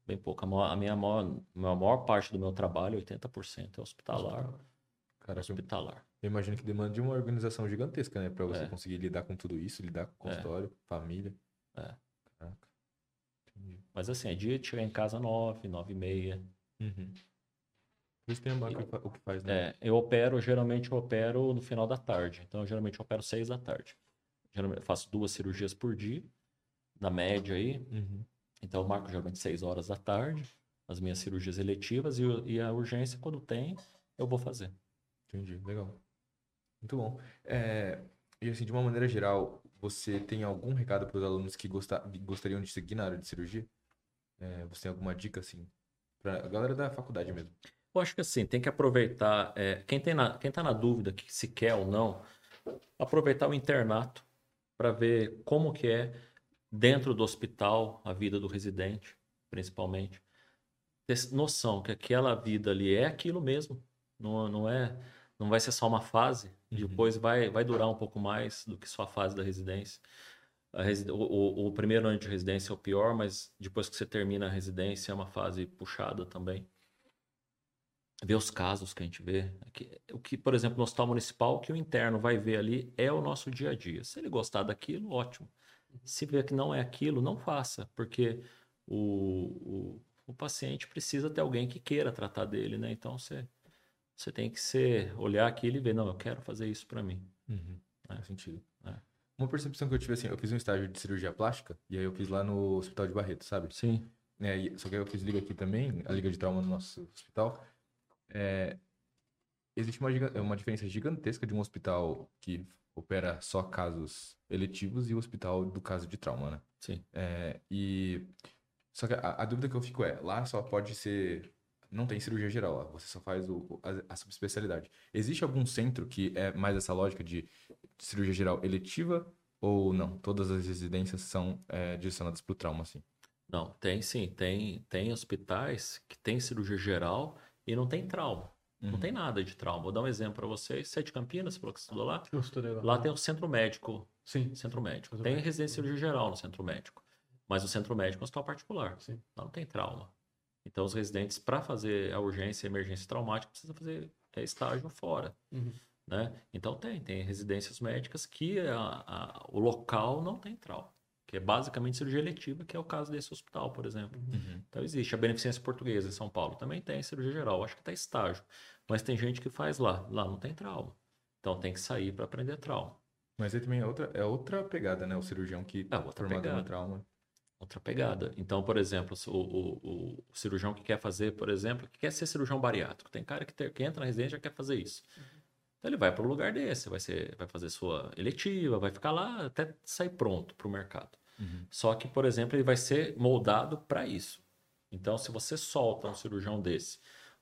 B: Bem pouco. A, maior, a minha maior, a maior parte do meu trabalho, 80%, é hospitalar. hospitalar.
C: Cara, hospitalar. Eu imagino que demanda de uma organização gigantesca, né? Pra você é. conseguir lidar com tudo isso, lidar com é. consultório, é. família.
B: É. Caraca. Entendi. Mas assim, é dia de chegar em casa nove, nove e meia.
C: Uhum. Isso tem a banca o que faz, né?
B: É, eu opero, geralmente eu opero no final da tarde. Então, eu, geralmente eu opero seis da tarde. Geralmente eu faço duas cirurgias por dia, na média aí. Uhum. Então, eu marco geralmente seis horas da tarde, as minhas cirurgias eletivas, e, e a urgência, quando tem, eu vou fazer.
C: Entendi, legal. Muito bom. É, e assim, de uma maneira geral, você tem algum recado para os alunos que gostar, gostariam de seguir na área de cirurgia? É, você tem alguma dica, assim, para a galera da faculdade mesmo?
B: Eu acho que assim, tem que aproveitar. É, quem, tem na, quem tá na dúvida que se quer ou não, aproveitar o internato para ver como que é dentro do hospital a vida do residente, principalmente. Ter noção que aquela vida ali é aquilo mesmo. Não, não é não vai ser só uma fase, uhum. depois vai, vai durar um pouco mais do que só a fase da residência. Resi o, o, o, primeiro ano de residência é o pior, mas depois que você termina a residência é uma fase puxada também. Ver os casos que a gente vê. O que, por exemplo, no hospital municipal, o que o interno vai ver ali é o nosso dia a dia. Se ele gostar daquilo, ótimo. Se ver que não é aquilo, não faça, porque o, o, o paciente precisa ter alguém que queira tratar dele, né? Então você você tem que ser, olhar aquilo e ver, não, eu quero fazer isso para mim.
C: Uhum. É. Faz sentido. É. Uma percepção que eu tive assim, eu fiz um estágio de cirurgia plástica e aí eu fiz lá no Hospital de Barreto, sabe?
B: Sim.
C: É, só que eu fiz liga aqui também, a liga de trauma no nosso hospital. É, existe uma, uma diferença gigantesca de um hospital que opera só casos eletivos e o hospital do caso de trauma, né?
B: Sim.
C: É, e só que a, a, dúvida que eu fico é, lá só pode ser não tem cirurgia geral lá, você só faz o, a, a subespecialidade. Existe algum centro que é mais essa lógica de cirurgia geral eletiva ou não? Todas as residências são é, direcionadas para o trauma, assim?
B: Não, tem sim. Tem, tem hospitais que tem cirurgia geral e não tem trauma. Uhum. Não tem nada de trauma. Vou dar um exemplo para vocês. Sete Campinas, falou que você estudou lá?
A: Eu estudei lá.
B: Lá tem o centro médico.
A: Sim.
B: Centro médico. Tem residência de geral no centro médico. Mas o centro médico é um hospital particular.
A: Sim.
B: Lá não tem trauma. Então, os residentes, para fazer a urgência e emergência traumática, precisam fazer é, estágio fora. Uhum. Né? Então tem, tem residências médicas que a, a, o local não tem trauma, que é basicamente cirurgia eletiva, que é o caso desse hospital, por exemplo.
C: Uhum.
B: Então existe a Beneficência Portuguesa em São Paulo, também tem cirurgia geral, acho que está estágio, mas tem gente que faz lá, lá não tem trauma. Então tem que sair para aprender trauma.
C: Mas aí também é outra, é outra pegada, né? O cirurgião que
B: É outra
C: formado
B: pegada.
C: no trauma.
B: Outra pegada. Então, por exemplo, o, o, o cirurgião que quer fazer, por exemplo, que quer ser cirurgião bariátrico, tem cara que, que entra na residência e já quer fazer isso. Então ele vai para um lugar desse, vai, ser, vai fazer sua eletiva, vai ficar lá até sair pronto para o mercado.
C: Uhum.
B: Só que, por exemplo, ele vai ser moldado para isso. Então, se você solta um cirurgião desse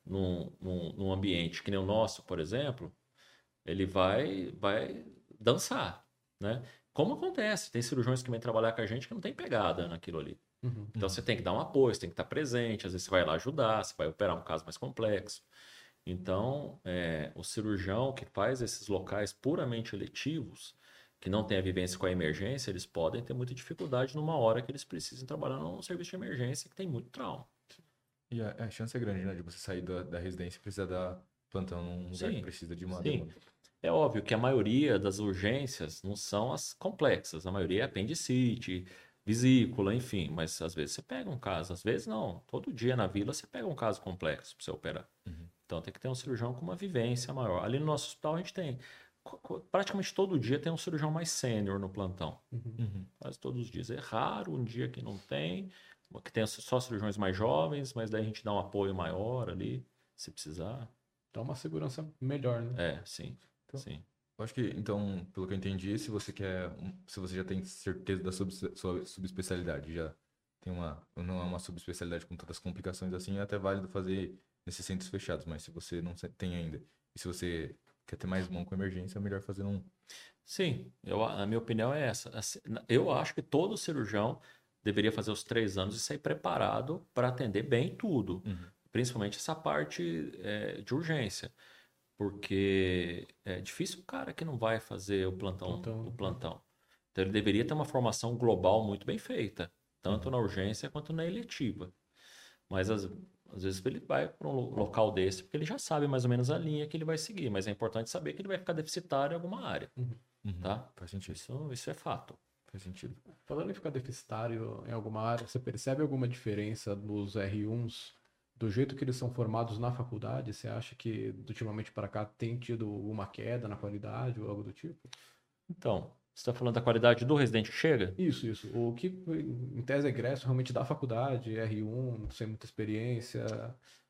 B: num, num, num ambiente que nem o nosso, por exemplo, ele vai, vai dançar, né? Como acontece, tem cirurgiões que vêm trabalhar com a gente que não tem pegada naquilo ali.
A: Uhum.
B: Então você tem que dar um apoio, você tem que estar presente, às vezes você vai lá ajudar, você vai operar um caso mais complexo. Então, é, o cirurgião que faz esses locais puramente eletivos, que não tem a vivência com a emergência, eles podem ter muita dificuldade numa hora que eles precisem trabalhar num serviço de emergência que tem muito trauma.
C: E a, a chance é grande, né? De você sair da, da residência e precisar dar plantão num lugar
B: Sim,
C: que precisa de uma
B: sim.
C: demanda.
B: É óbvio que a maioria das urgências não são as complexas, a maioria é apendicite, vesícula, enfim, mas às vezes você pega um caso, às vezes não. Todo dia na vila você pega um caso complexo para você operar.
C: Uhum.
B: Então tem que ter um cirurgião com uma vivência maior. Ali no nosso hospital a gente tem, praticamente todo dia tem um cirurgião mais sênior no plantão.
A: Uhum.
C: Uhum.
B: Quase todos os dias. É raro um dia que não tem, que tenha só cirurgiões mais jovens, mas daí a gente dá um apoio maior ali, se precisar.
A: Dá uma segurança melhor, né?
B: É, sim.
C: Então-
B: sim.
C: Eu acho que, então, pelo que eu entendi, se você quer, se você já tem certeza da sub, sua subespecialidade, já tem uma, não é uma subespecialidade com tantas complicações assim, é até válido fazer nesses centros fechados, mas se você não se- tem ainda, e se você quer ter mais mão com emergência, é melhor fazer num...
B: Sim, eu, a minha opinião é essa. Eu acho que todo cirurgião deveria fazer os três anos e sair preparado para atender bem tudo,
C: Uhum.
B: principalmente essa parte é, de urgência, porque é difícil o cara que não vai fazer o plantão,
A: Plantão.
B: o plantão. Então ele deveria ter uma formação global muito bem feita, tanto na urgência quanto na eletiva. Mas às, às vezes ele vai para um lo- local desse porque ele já sabe mais ou menos a linha que ele vai seguir, mas é importante saber que ele vai ficar deficitário em alguma área,
C: Uhum.
B: tá?
C: Faz sentido,
B: Isso, isso é fato.
C: faz sentido.
A: Falando em ficar deficitário em alguma área, você percebe alguma diferença dos R1s do jeito que eles são formados na faculdade? Você acha que ultimamente para cá tem tido uma queda na qualidade ou algo do tipo?
B: Então, você está falando da qualidade do residente que chega?
A: Isso, isso. O que em tese é egresso realmente da faculdade, R1, sem muita experiência.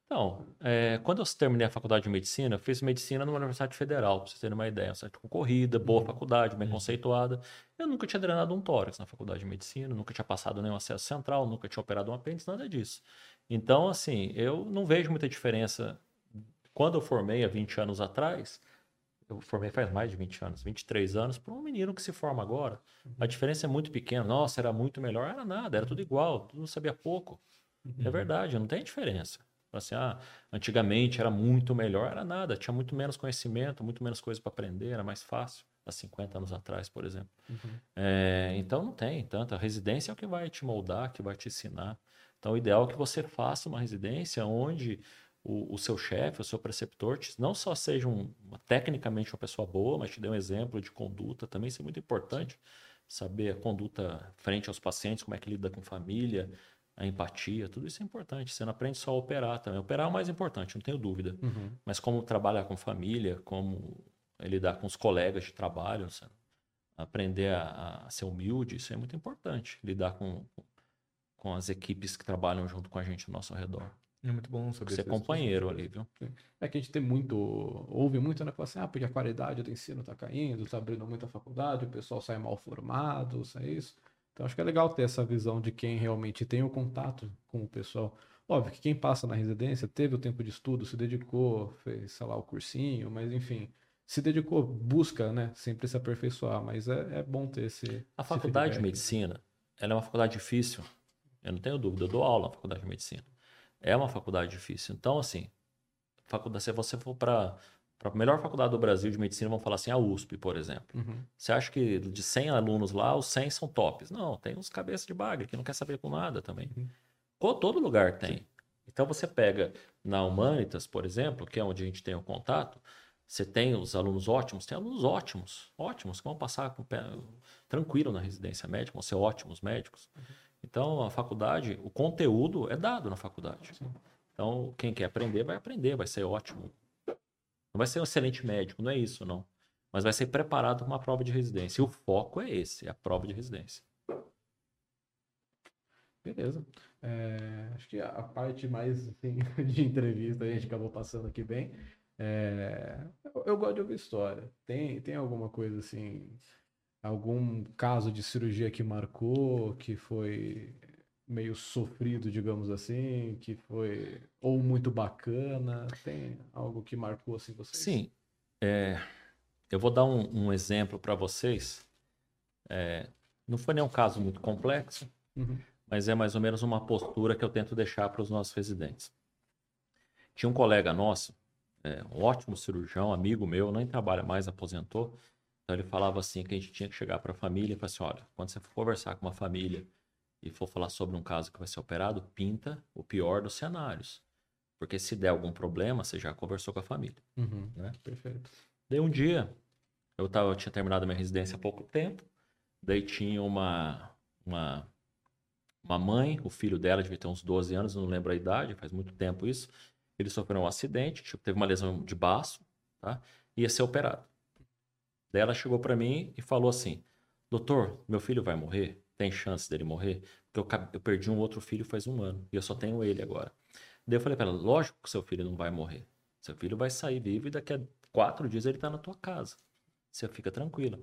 B: Então, é, quando eu terminei a faculdade de medicina, eu fiz medicina numa universidade federal, para vocês terem uma ideia. Uma universidade concorrida, boa
A: Uhum.
B: faculdade, bem conceituada. Eu nunca tinha drenado um tórax na faculdade de medicina, nunca tinha passado nenhum acesso central, nunca tinha operado um apêndice, nada disso. Então, assim, eu não vejo muita diferença. Quando eu formei há 20 anos atrás, eu formei faz mais de 20 anos, 23 anos, para um menino que se forma agora. A diferença é muito pequena. Nossa, era muito melhor. Era nada, era tudo igual, mundo sabia pouco. É verdade, não tem diferença. Assim, ah, antigamente era muito melhor, era nada, tinha muito menos conhecimento, muito menos coisa para aprender, era mais fácil, há 50 anos atrás, por exemplo. É, então não tem tanto. A residência é o que vai te moldar, que vai te ensinar. Então o ideal é que você faça uma residência onde o, o seu chefe, o seu preceptor, te- não só seja um, tecnicamente uma pessoa boa, mas te dê um exemplo de conduta, também isso é muito importante. Saber a conduta frente aos pacientes, como é que lida com família, a empatia, tudo isso é importante. Você não aprende só a operar também. Operar é o mais importante, não tenho dúvida.
A: Uhum.
B: Mas como trabalhar com família, como lidar com os colegas de trabalho, sabe? aprender a, a ser humilde, isso é muito importante. Lidar com, com as equipes que trabalham junto com a gente ao nosso redor.
C: É muito bom saber
B: Ser
C: essas
B: companheiro ali, viu?
A: É que a gente tem muito, ouve muito, né? Fala assim, ah, porque a qualidade do ensino tá caindo, tá abrindo muita faculdade, o pessoal sai mal formado, é isso. Então acho que é legal ter essa visão de quem realmente tem o contato com o pessoal. Óbvio que quem passa na residência teve o tempo de estudo, se dedicou, fez, sei lá, o cursinho, mas enfim, se dedicou, busca, né? Sempre se aperfeiçoar, mas é, é bom ter esse.
B: A
A: esse
B: faculdade de
A: feedback.
B: medicina, ela é uma faculdade difícil. Eu não tenho dúvida, eu dou aula na faculdade de medicina. É uma faculdade difícil. Então, assim, faculdade, se você for para a melhor faculdade do Brasil de medicina, vamos falar assim, a USP, por exemplo.
A: Uhum.
B: Você acha que de 100 alunos lá, os 100 são tops? Não, tem uns cabeças de bagre que não quer saber com nada também.
A: Uhum.
B: Todo lugar tem. Então você pega na Humanitas, por exemplo, que é onde a gente tem o contato, Você tem os alunos ótimos? Tem alunos ótimos, ótimos, que vão passar com o pé tranquilo na residência médica, vão ser ótimos médicos. Então, a faculdade, o conteúdo é dado na faculdade. Então, quem quer aprender, vai aprender, vai ser ótimo. Não vai ser um excelente médico, não é isso, não. Mas vai ser preparado para uma prova de residência. E o foco é esse, é a prova de residência.
A: Beleza. É, acho que a parte mais assim, de entrevista a gente acabou passando aqui bem. É, eu, eu gosto de ouvir história. Tem, tem alguma coisa assim, algum caso de cirurgia que marcou, que foi meio sofrido, digamos assim, que foi ou muito bacana? Tem algo que marcou assim vocês?
B: Sim. É, eu vou dar um, um exemplo para vocês. É, não foi nenhum caso muito complexo,
A: Uhum.
B: mas é mais ou menos uma postura que eu tento deixar para os nossos residentes. Tinha um colega nosso, é, um ótimo cirurgião, amigo meu, nem trabalha mais, aposentou. Então ele falava assim que a gente tinha que chegar para a família e falar assim, olha, quando você for conversar com uma família e for falar sobre um caso que vai ser operado, pinta o pior dos cenários. Porque se der algum problema, você já conversou com a família.
A: Uhum.
B: Né?
A: Perfeito.
B: Daí um dia, eu, tava, eu tinha terminado a minha residência há pouco tempo, daí tinha uma, uma, uma mãe, o filho dela devia ter uns 12 anos, não lembro a idade, faz muito tempo isso. Ele sofreu um acidente, tipo, teve uma lesão de baço, tá? Ia ser operado. Daí ela chegou para mim e falou assim: Doutor, meu filho vai morrer? Tem chance dele morrer? Porque eu, eu perdi um outro filho faz um ano e eu só tenho ele agora. Daí eu falei para ela: Lógico que seu filho não vai morrer. Seu filho vai sair vivo e daqui a quatro dias ele está na tua casa. Você fica tranquila.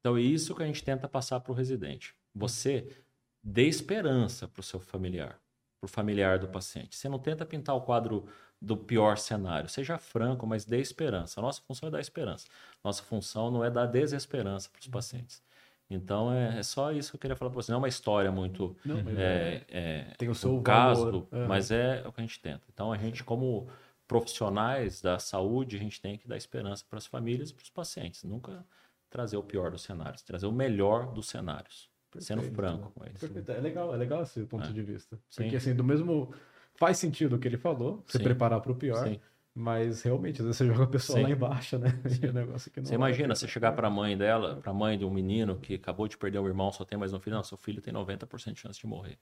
B: Então é isso que a gente tenta passar para o residente. Você dê esperança para o seu familiar, para o familiar do paciente. Você não tenta pintar o quadro do pior cenário. Seja franco, mas dê esperança. A nossa função é dar esperança. Nossa função não é dar desesperança para os pacientes. Então é, é só isso que eu queria falar para você. Não é uma história muito
A: Não, mas
B: é, é,
A: Tem o seu
B: um caso, mas é o que a gente tenta. Então a gente, como profissionais da saúde, a gente tem que dar esperança para as famílias e para os pacientes. Nunca trazer o pior dos cenários, trazer o melhor dos cenários, sendo
A: Perfeito.
B: franco com eles.
A: Perfeito. É legal, é legal esse ponto
B: É.
A: de vista.
B: Sim.
A: Porque assim, do mesmo. Faz sentido o que ele falou, se
B: Sim.
A: preparar para o pior,
B: Sim.
A: mas realmente, às vezes você joga a pessoa
B: Sim.
A: lá embaixo, né? É um negócio que não
B: Você imagina, você chegar para a mãe dela, para a mãe de um menino que acabou de perder um irmão, só tem mais um filho, não, seu filho tem 90% de chance de morrer.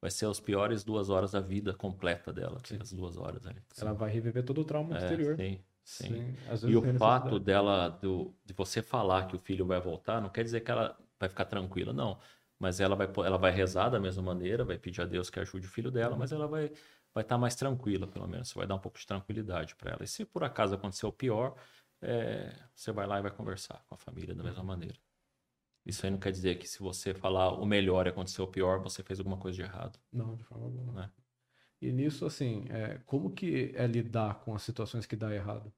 B: Vai ser as piores duas horas da vida completa dela, as duas horas ali.
A: Ela vai reviver todo o trauma
B: É,
A: anterior.
B: sim, sim. E o fato dela, do, de você falar que o filho vai voltar, não quer dizer que ela vai ficar tranquila, não. Mas ela vai, ela vai rezar da mesma maneira, vai pedir a Deus que ajude o filho dela, mas ela vai vai estar mais tranquila, pelo menos. Você vai dar um pouco de tranquilidade para ela. E se por acaso acontecer o pior, é, você vai lá e vai conversar com a família da mesma maneira. Isso aí não quer dizer que se você falar o melhor e acontecer o pior, você fez alguma coisa de errado.
A: Não, de forma alguma.
B: Né?
A: E nisso, assim, é, como que é lidar com as situações que dá errado?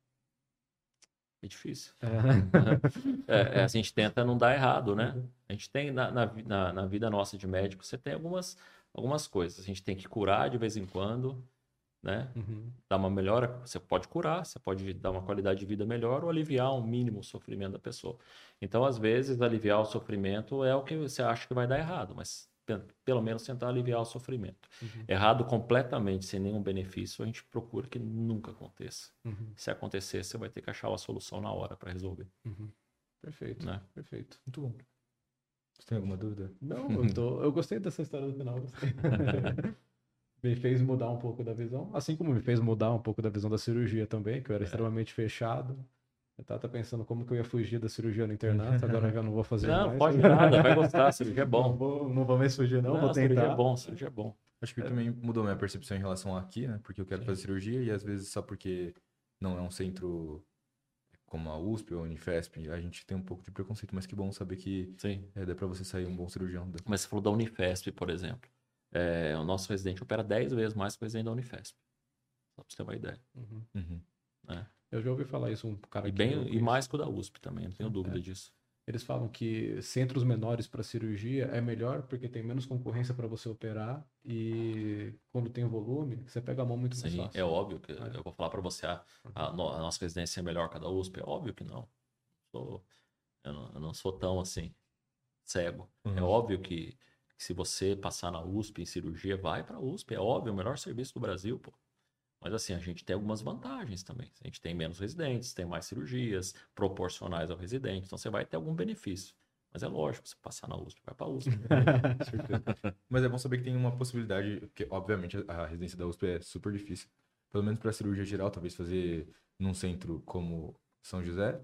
B: É difícil.
A: É.
B: É, é, a gente tenta não dar errado, né? A gente tem na, na, na, vida nossa de médico, você tem algumas, algumas coisas. A gente tem que curar de vez em quando, né?
A: Uhum.
B: Dar uma melhora. Você pode curar, você pode dar uma qualidade de vida melhor ou aliviar um mínimo o sofrimento da pessoa. Então, às vezes, aliviar o sofrimento é o que você acha que vai dar errado, mas pelo menos tentar aliviar o sofrimento.
A: Uhum.
B: Errado completamente, sem nenhum benefício, a gente procura que nunca aconteça.
A: Uhum.
B: Se acontecer, você vai ter que achar uma solução na hora para resolver,
A: Uhum. Perfeito,
B: né?
A: perfeito.
C: Muito bom. Você tem alguma dúvida?
A: Não, eu, tô- eu gostei dessa história do final. me fez mudar um pouco da visão, assim como me fez mudar um pouco da visão da cirurgia também, que eu era
B: É.
A: extremamente fechado. Eu tava pensando como que eu ia fugir da cirurgia no internato, agora eu já não vou fazer
B: Não,
A: mais.
B: pode nada, vai gostar, cirurgia é
A: Não
B: bom.
A: vou, não vou mais fugir, não, vou
B: cirurgia
A: tentar.
B: é bom, cirurgia é bom.
C: Acho que também mudou minha percepção em relação aqui, né? Porque eu quero fazer cirurgia e às vezes só porque não é um centro como a USP ou a Unifesp, a gente tem um pouco de preconceito, mas que bom saber que
B: Sim.
C: é, dá pra você sair um bom cirurgião. da-
B: Mas você falou da Unifesp, por exemplo. É, o nosso residente opera 10 vezes mais que o residente da Unifesp. Só pra você ter uma ideia.
A: Uhum.
C: Uhum.
A: Eu já ouvi falar isso, um cara
B: E, bem, e mais que o da USP também, não tenho dúvida disso.
A: Eles falam que centros menores para cirurgia é melhor porque tem menos concorrência para você operar e quando tem volume, você pega a mão muito mais
B: Sim,
A: fácil.
B: é óbvio que
A: É.
B: eu vou falar para você, a, a no- a nossa residência é melhor que a da USP. É óbvio que não. Sou- eu, não eu não sou tão assim, cego. É
C: Uhum.
B: óbvio que, que se você passar na USP em cirurgia, vai para a USP. É óbvio, o melhor serviço do Brasil, pô. Mas assim, a gente tem algumas vantagens também. A gente tem menos residentes, tem mais cirurgias proporcionais ao residente, então você vai ter algum benefício. Mas é lógico, você passar na USP, vai para a USP.
C: Mas é bom saber que tem uma possibilidade, porque obviamente a residência da USP é super difícil. Pelo menos para cirurgia geral, talvez fazer num centro como São José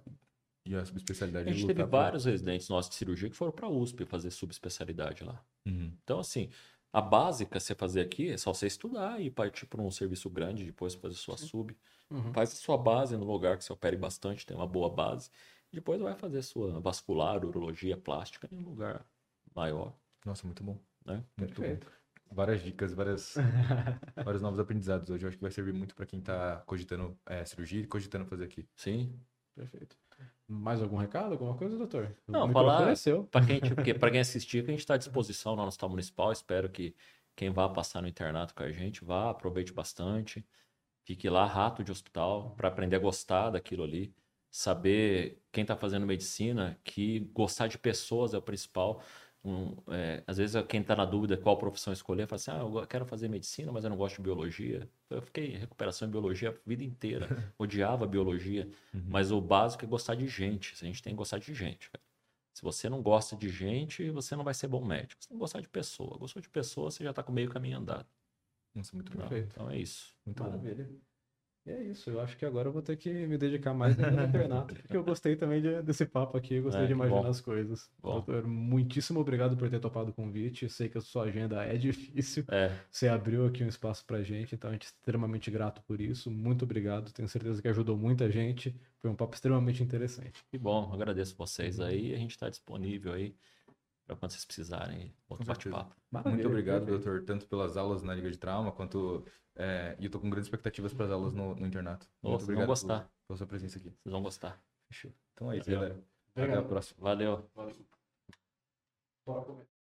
C: e a subespecialidade
B: A gente teve vários residentes nossos de cirurgia que foram para a USP fazer subespecialidade lá.
C: Uhum.
B: Então, assim, a básica você fazer aqui é só você estudar e partir para um serviço grande, depois fazer sua sub.
A: Uhum.
B: Faz a sua base no lugar que você opere bastante, tem uma boa base. Depois vai fazer sua vascular, urologia, plástica em um lugar maior.
C: Nossa, muito bom.
B: Né?
C: Muito
A: Perfeito.
C: bom. Várias dicas, várias, vários novos aprendizados hoje. Eu acho que vai servir muito para quem está cogitando é, cirurgia e cogitando fazer aqui.
B: Sim.
A: Perfeito. Mais algum recado, alguma coisa, doutor?
B: Não, falar-
A: é.
B: Para quem, tipo, que- quem assistir, que a gente está à disposição lá no Hospital Municipal. Espero que quem vá passar no internato com a gente vá, aproveite bastante. Fique lá, rato de hospital, para aprender a gostar daquilo ali. Saber quem está fazendo medicina, que gostar de pessoas é o principal. Um, é, às vezes quem está na dúvida qual profissão escolher, fala assim: ah, eu quero fazer medicina, mas eu não gosto de biologia. Eu fiquei em recuperação em biologia a vida inteira, odiava biologia. Mas o básico é gostar de gente. A gente tem que gostar de gente. cara. Se você não gosta de gente, você não vai ser bom médico. Você tem que gostar de pessoa. Gostou de pessoa, você já está com meio caminho andado.
C: Nossa, muito.
B: Tá?
A: Perfeito.
B: Então é isso.
C: Muito bom.
A: E é isso, eu acho que agora eu vou ter que me dedicar mais no internato, porque eu gostei também de- desse papo aqui, eu gostei
B: É,
A: de imaginar
B: bom.
A: as coisas.
B: Bom.
A: Doutor, muitíssimo obrigado por ter topado o convite, eu sei que a sua agenda é difícil,
B: É,
A: você abriu aqui um espaço pra gente, então a gente é extremamente grato por isso, muito obrigado, tenho certeza que ajudou muita gente, foi um papo extremamente interessante.
B: que bom. Agradeço vocês aí. A gente está disponível aí para quando vocês precisarem. Outro bate-papo.
C: Muito obrigado, doutor, tanto pelas aulas na Liga de Trauma, quanto. é, e eu tô com grandes expectativas para as aulas no, no internato. Muito
B: vocês vão
C: obrigado
B: gostar.
C: por- pela sua presença aqui.
B: Vocês vão gostar.
C: Fechou. Então é isso,
B: Valeu.
C: galera. Até a
A: Obrigado.
C: próxima.
B: Valeu.
A: Valeu. Bora comer.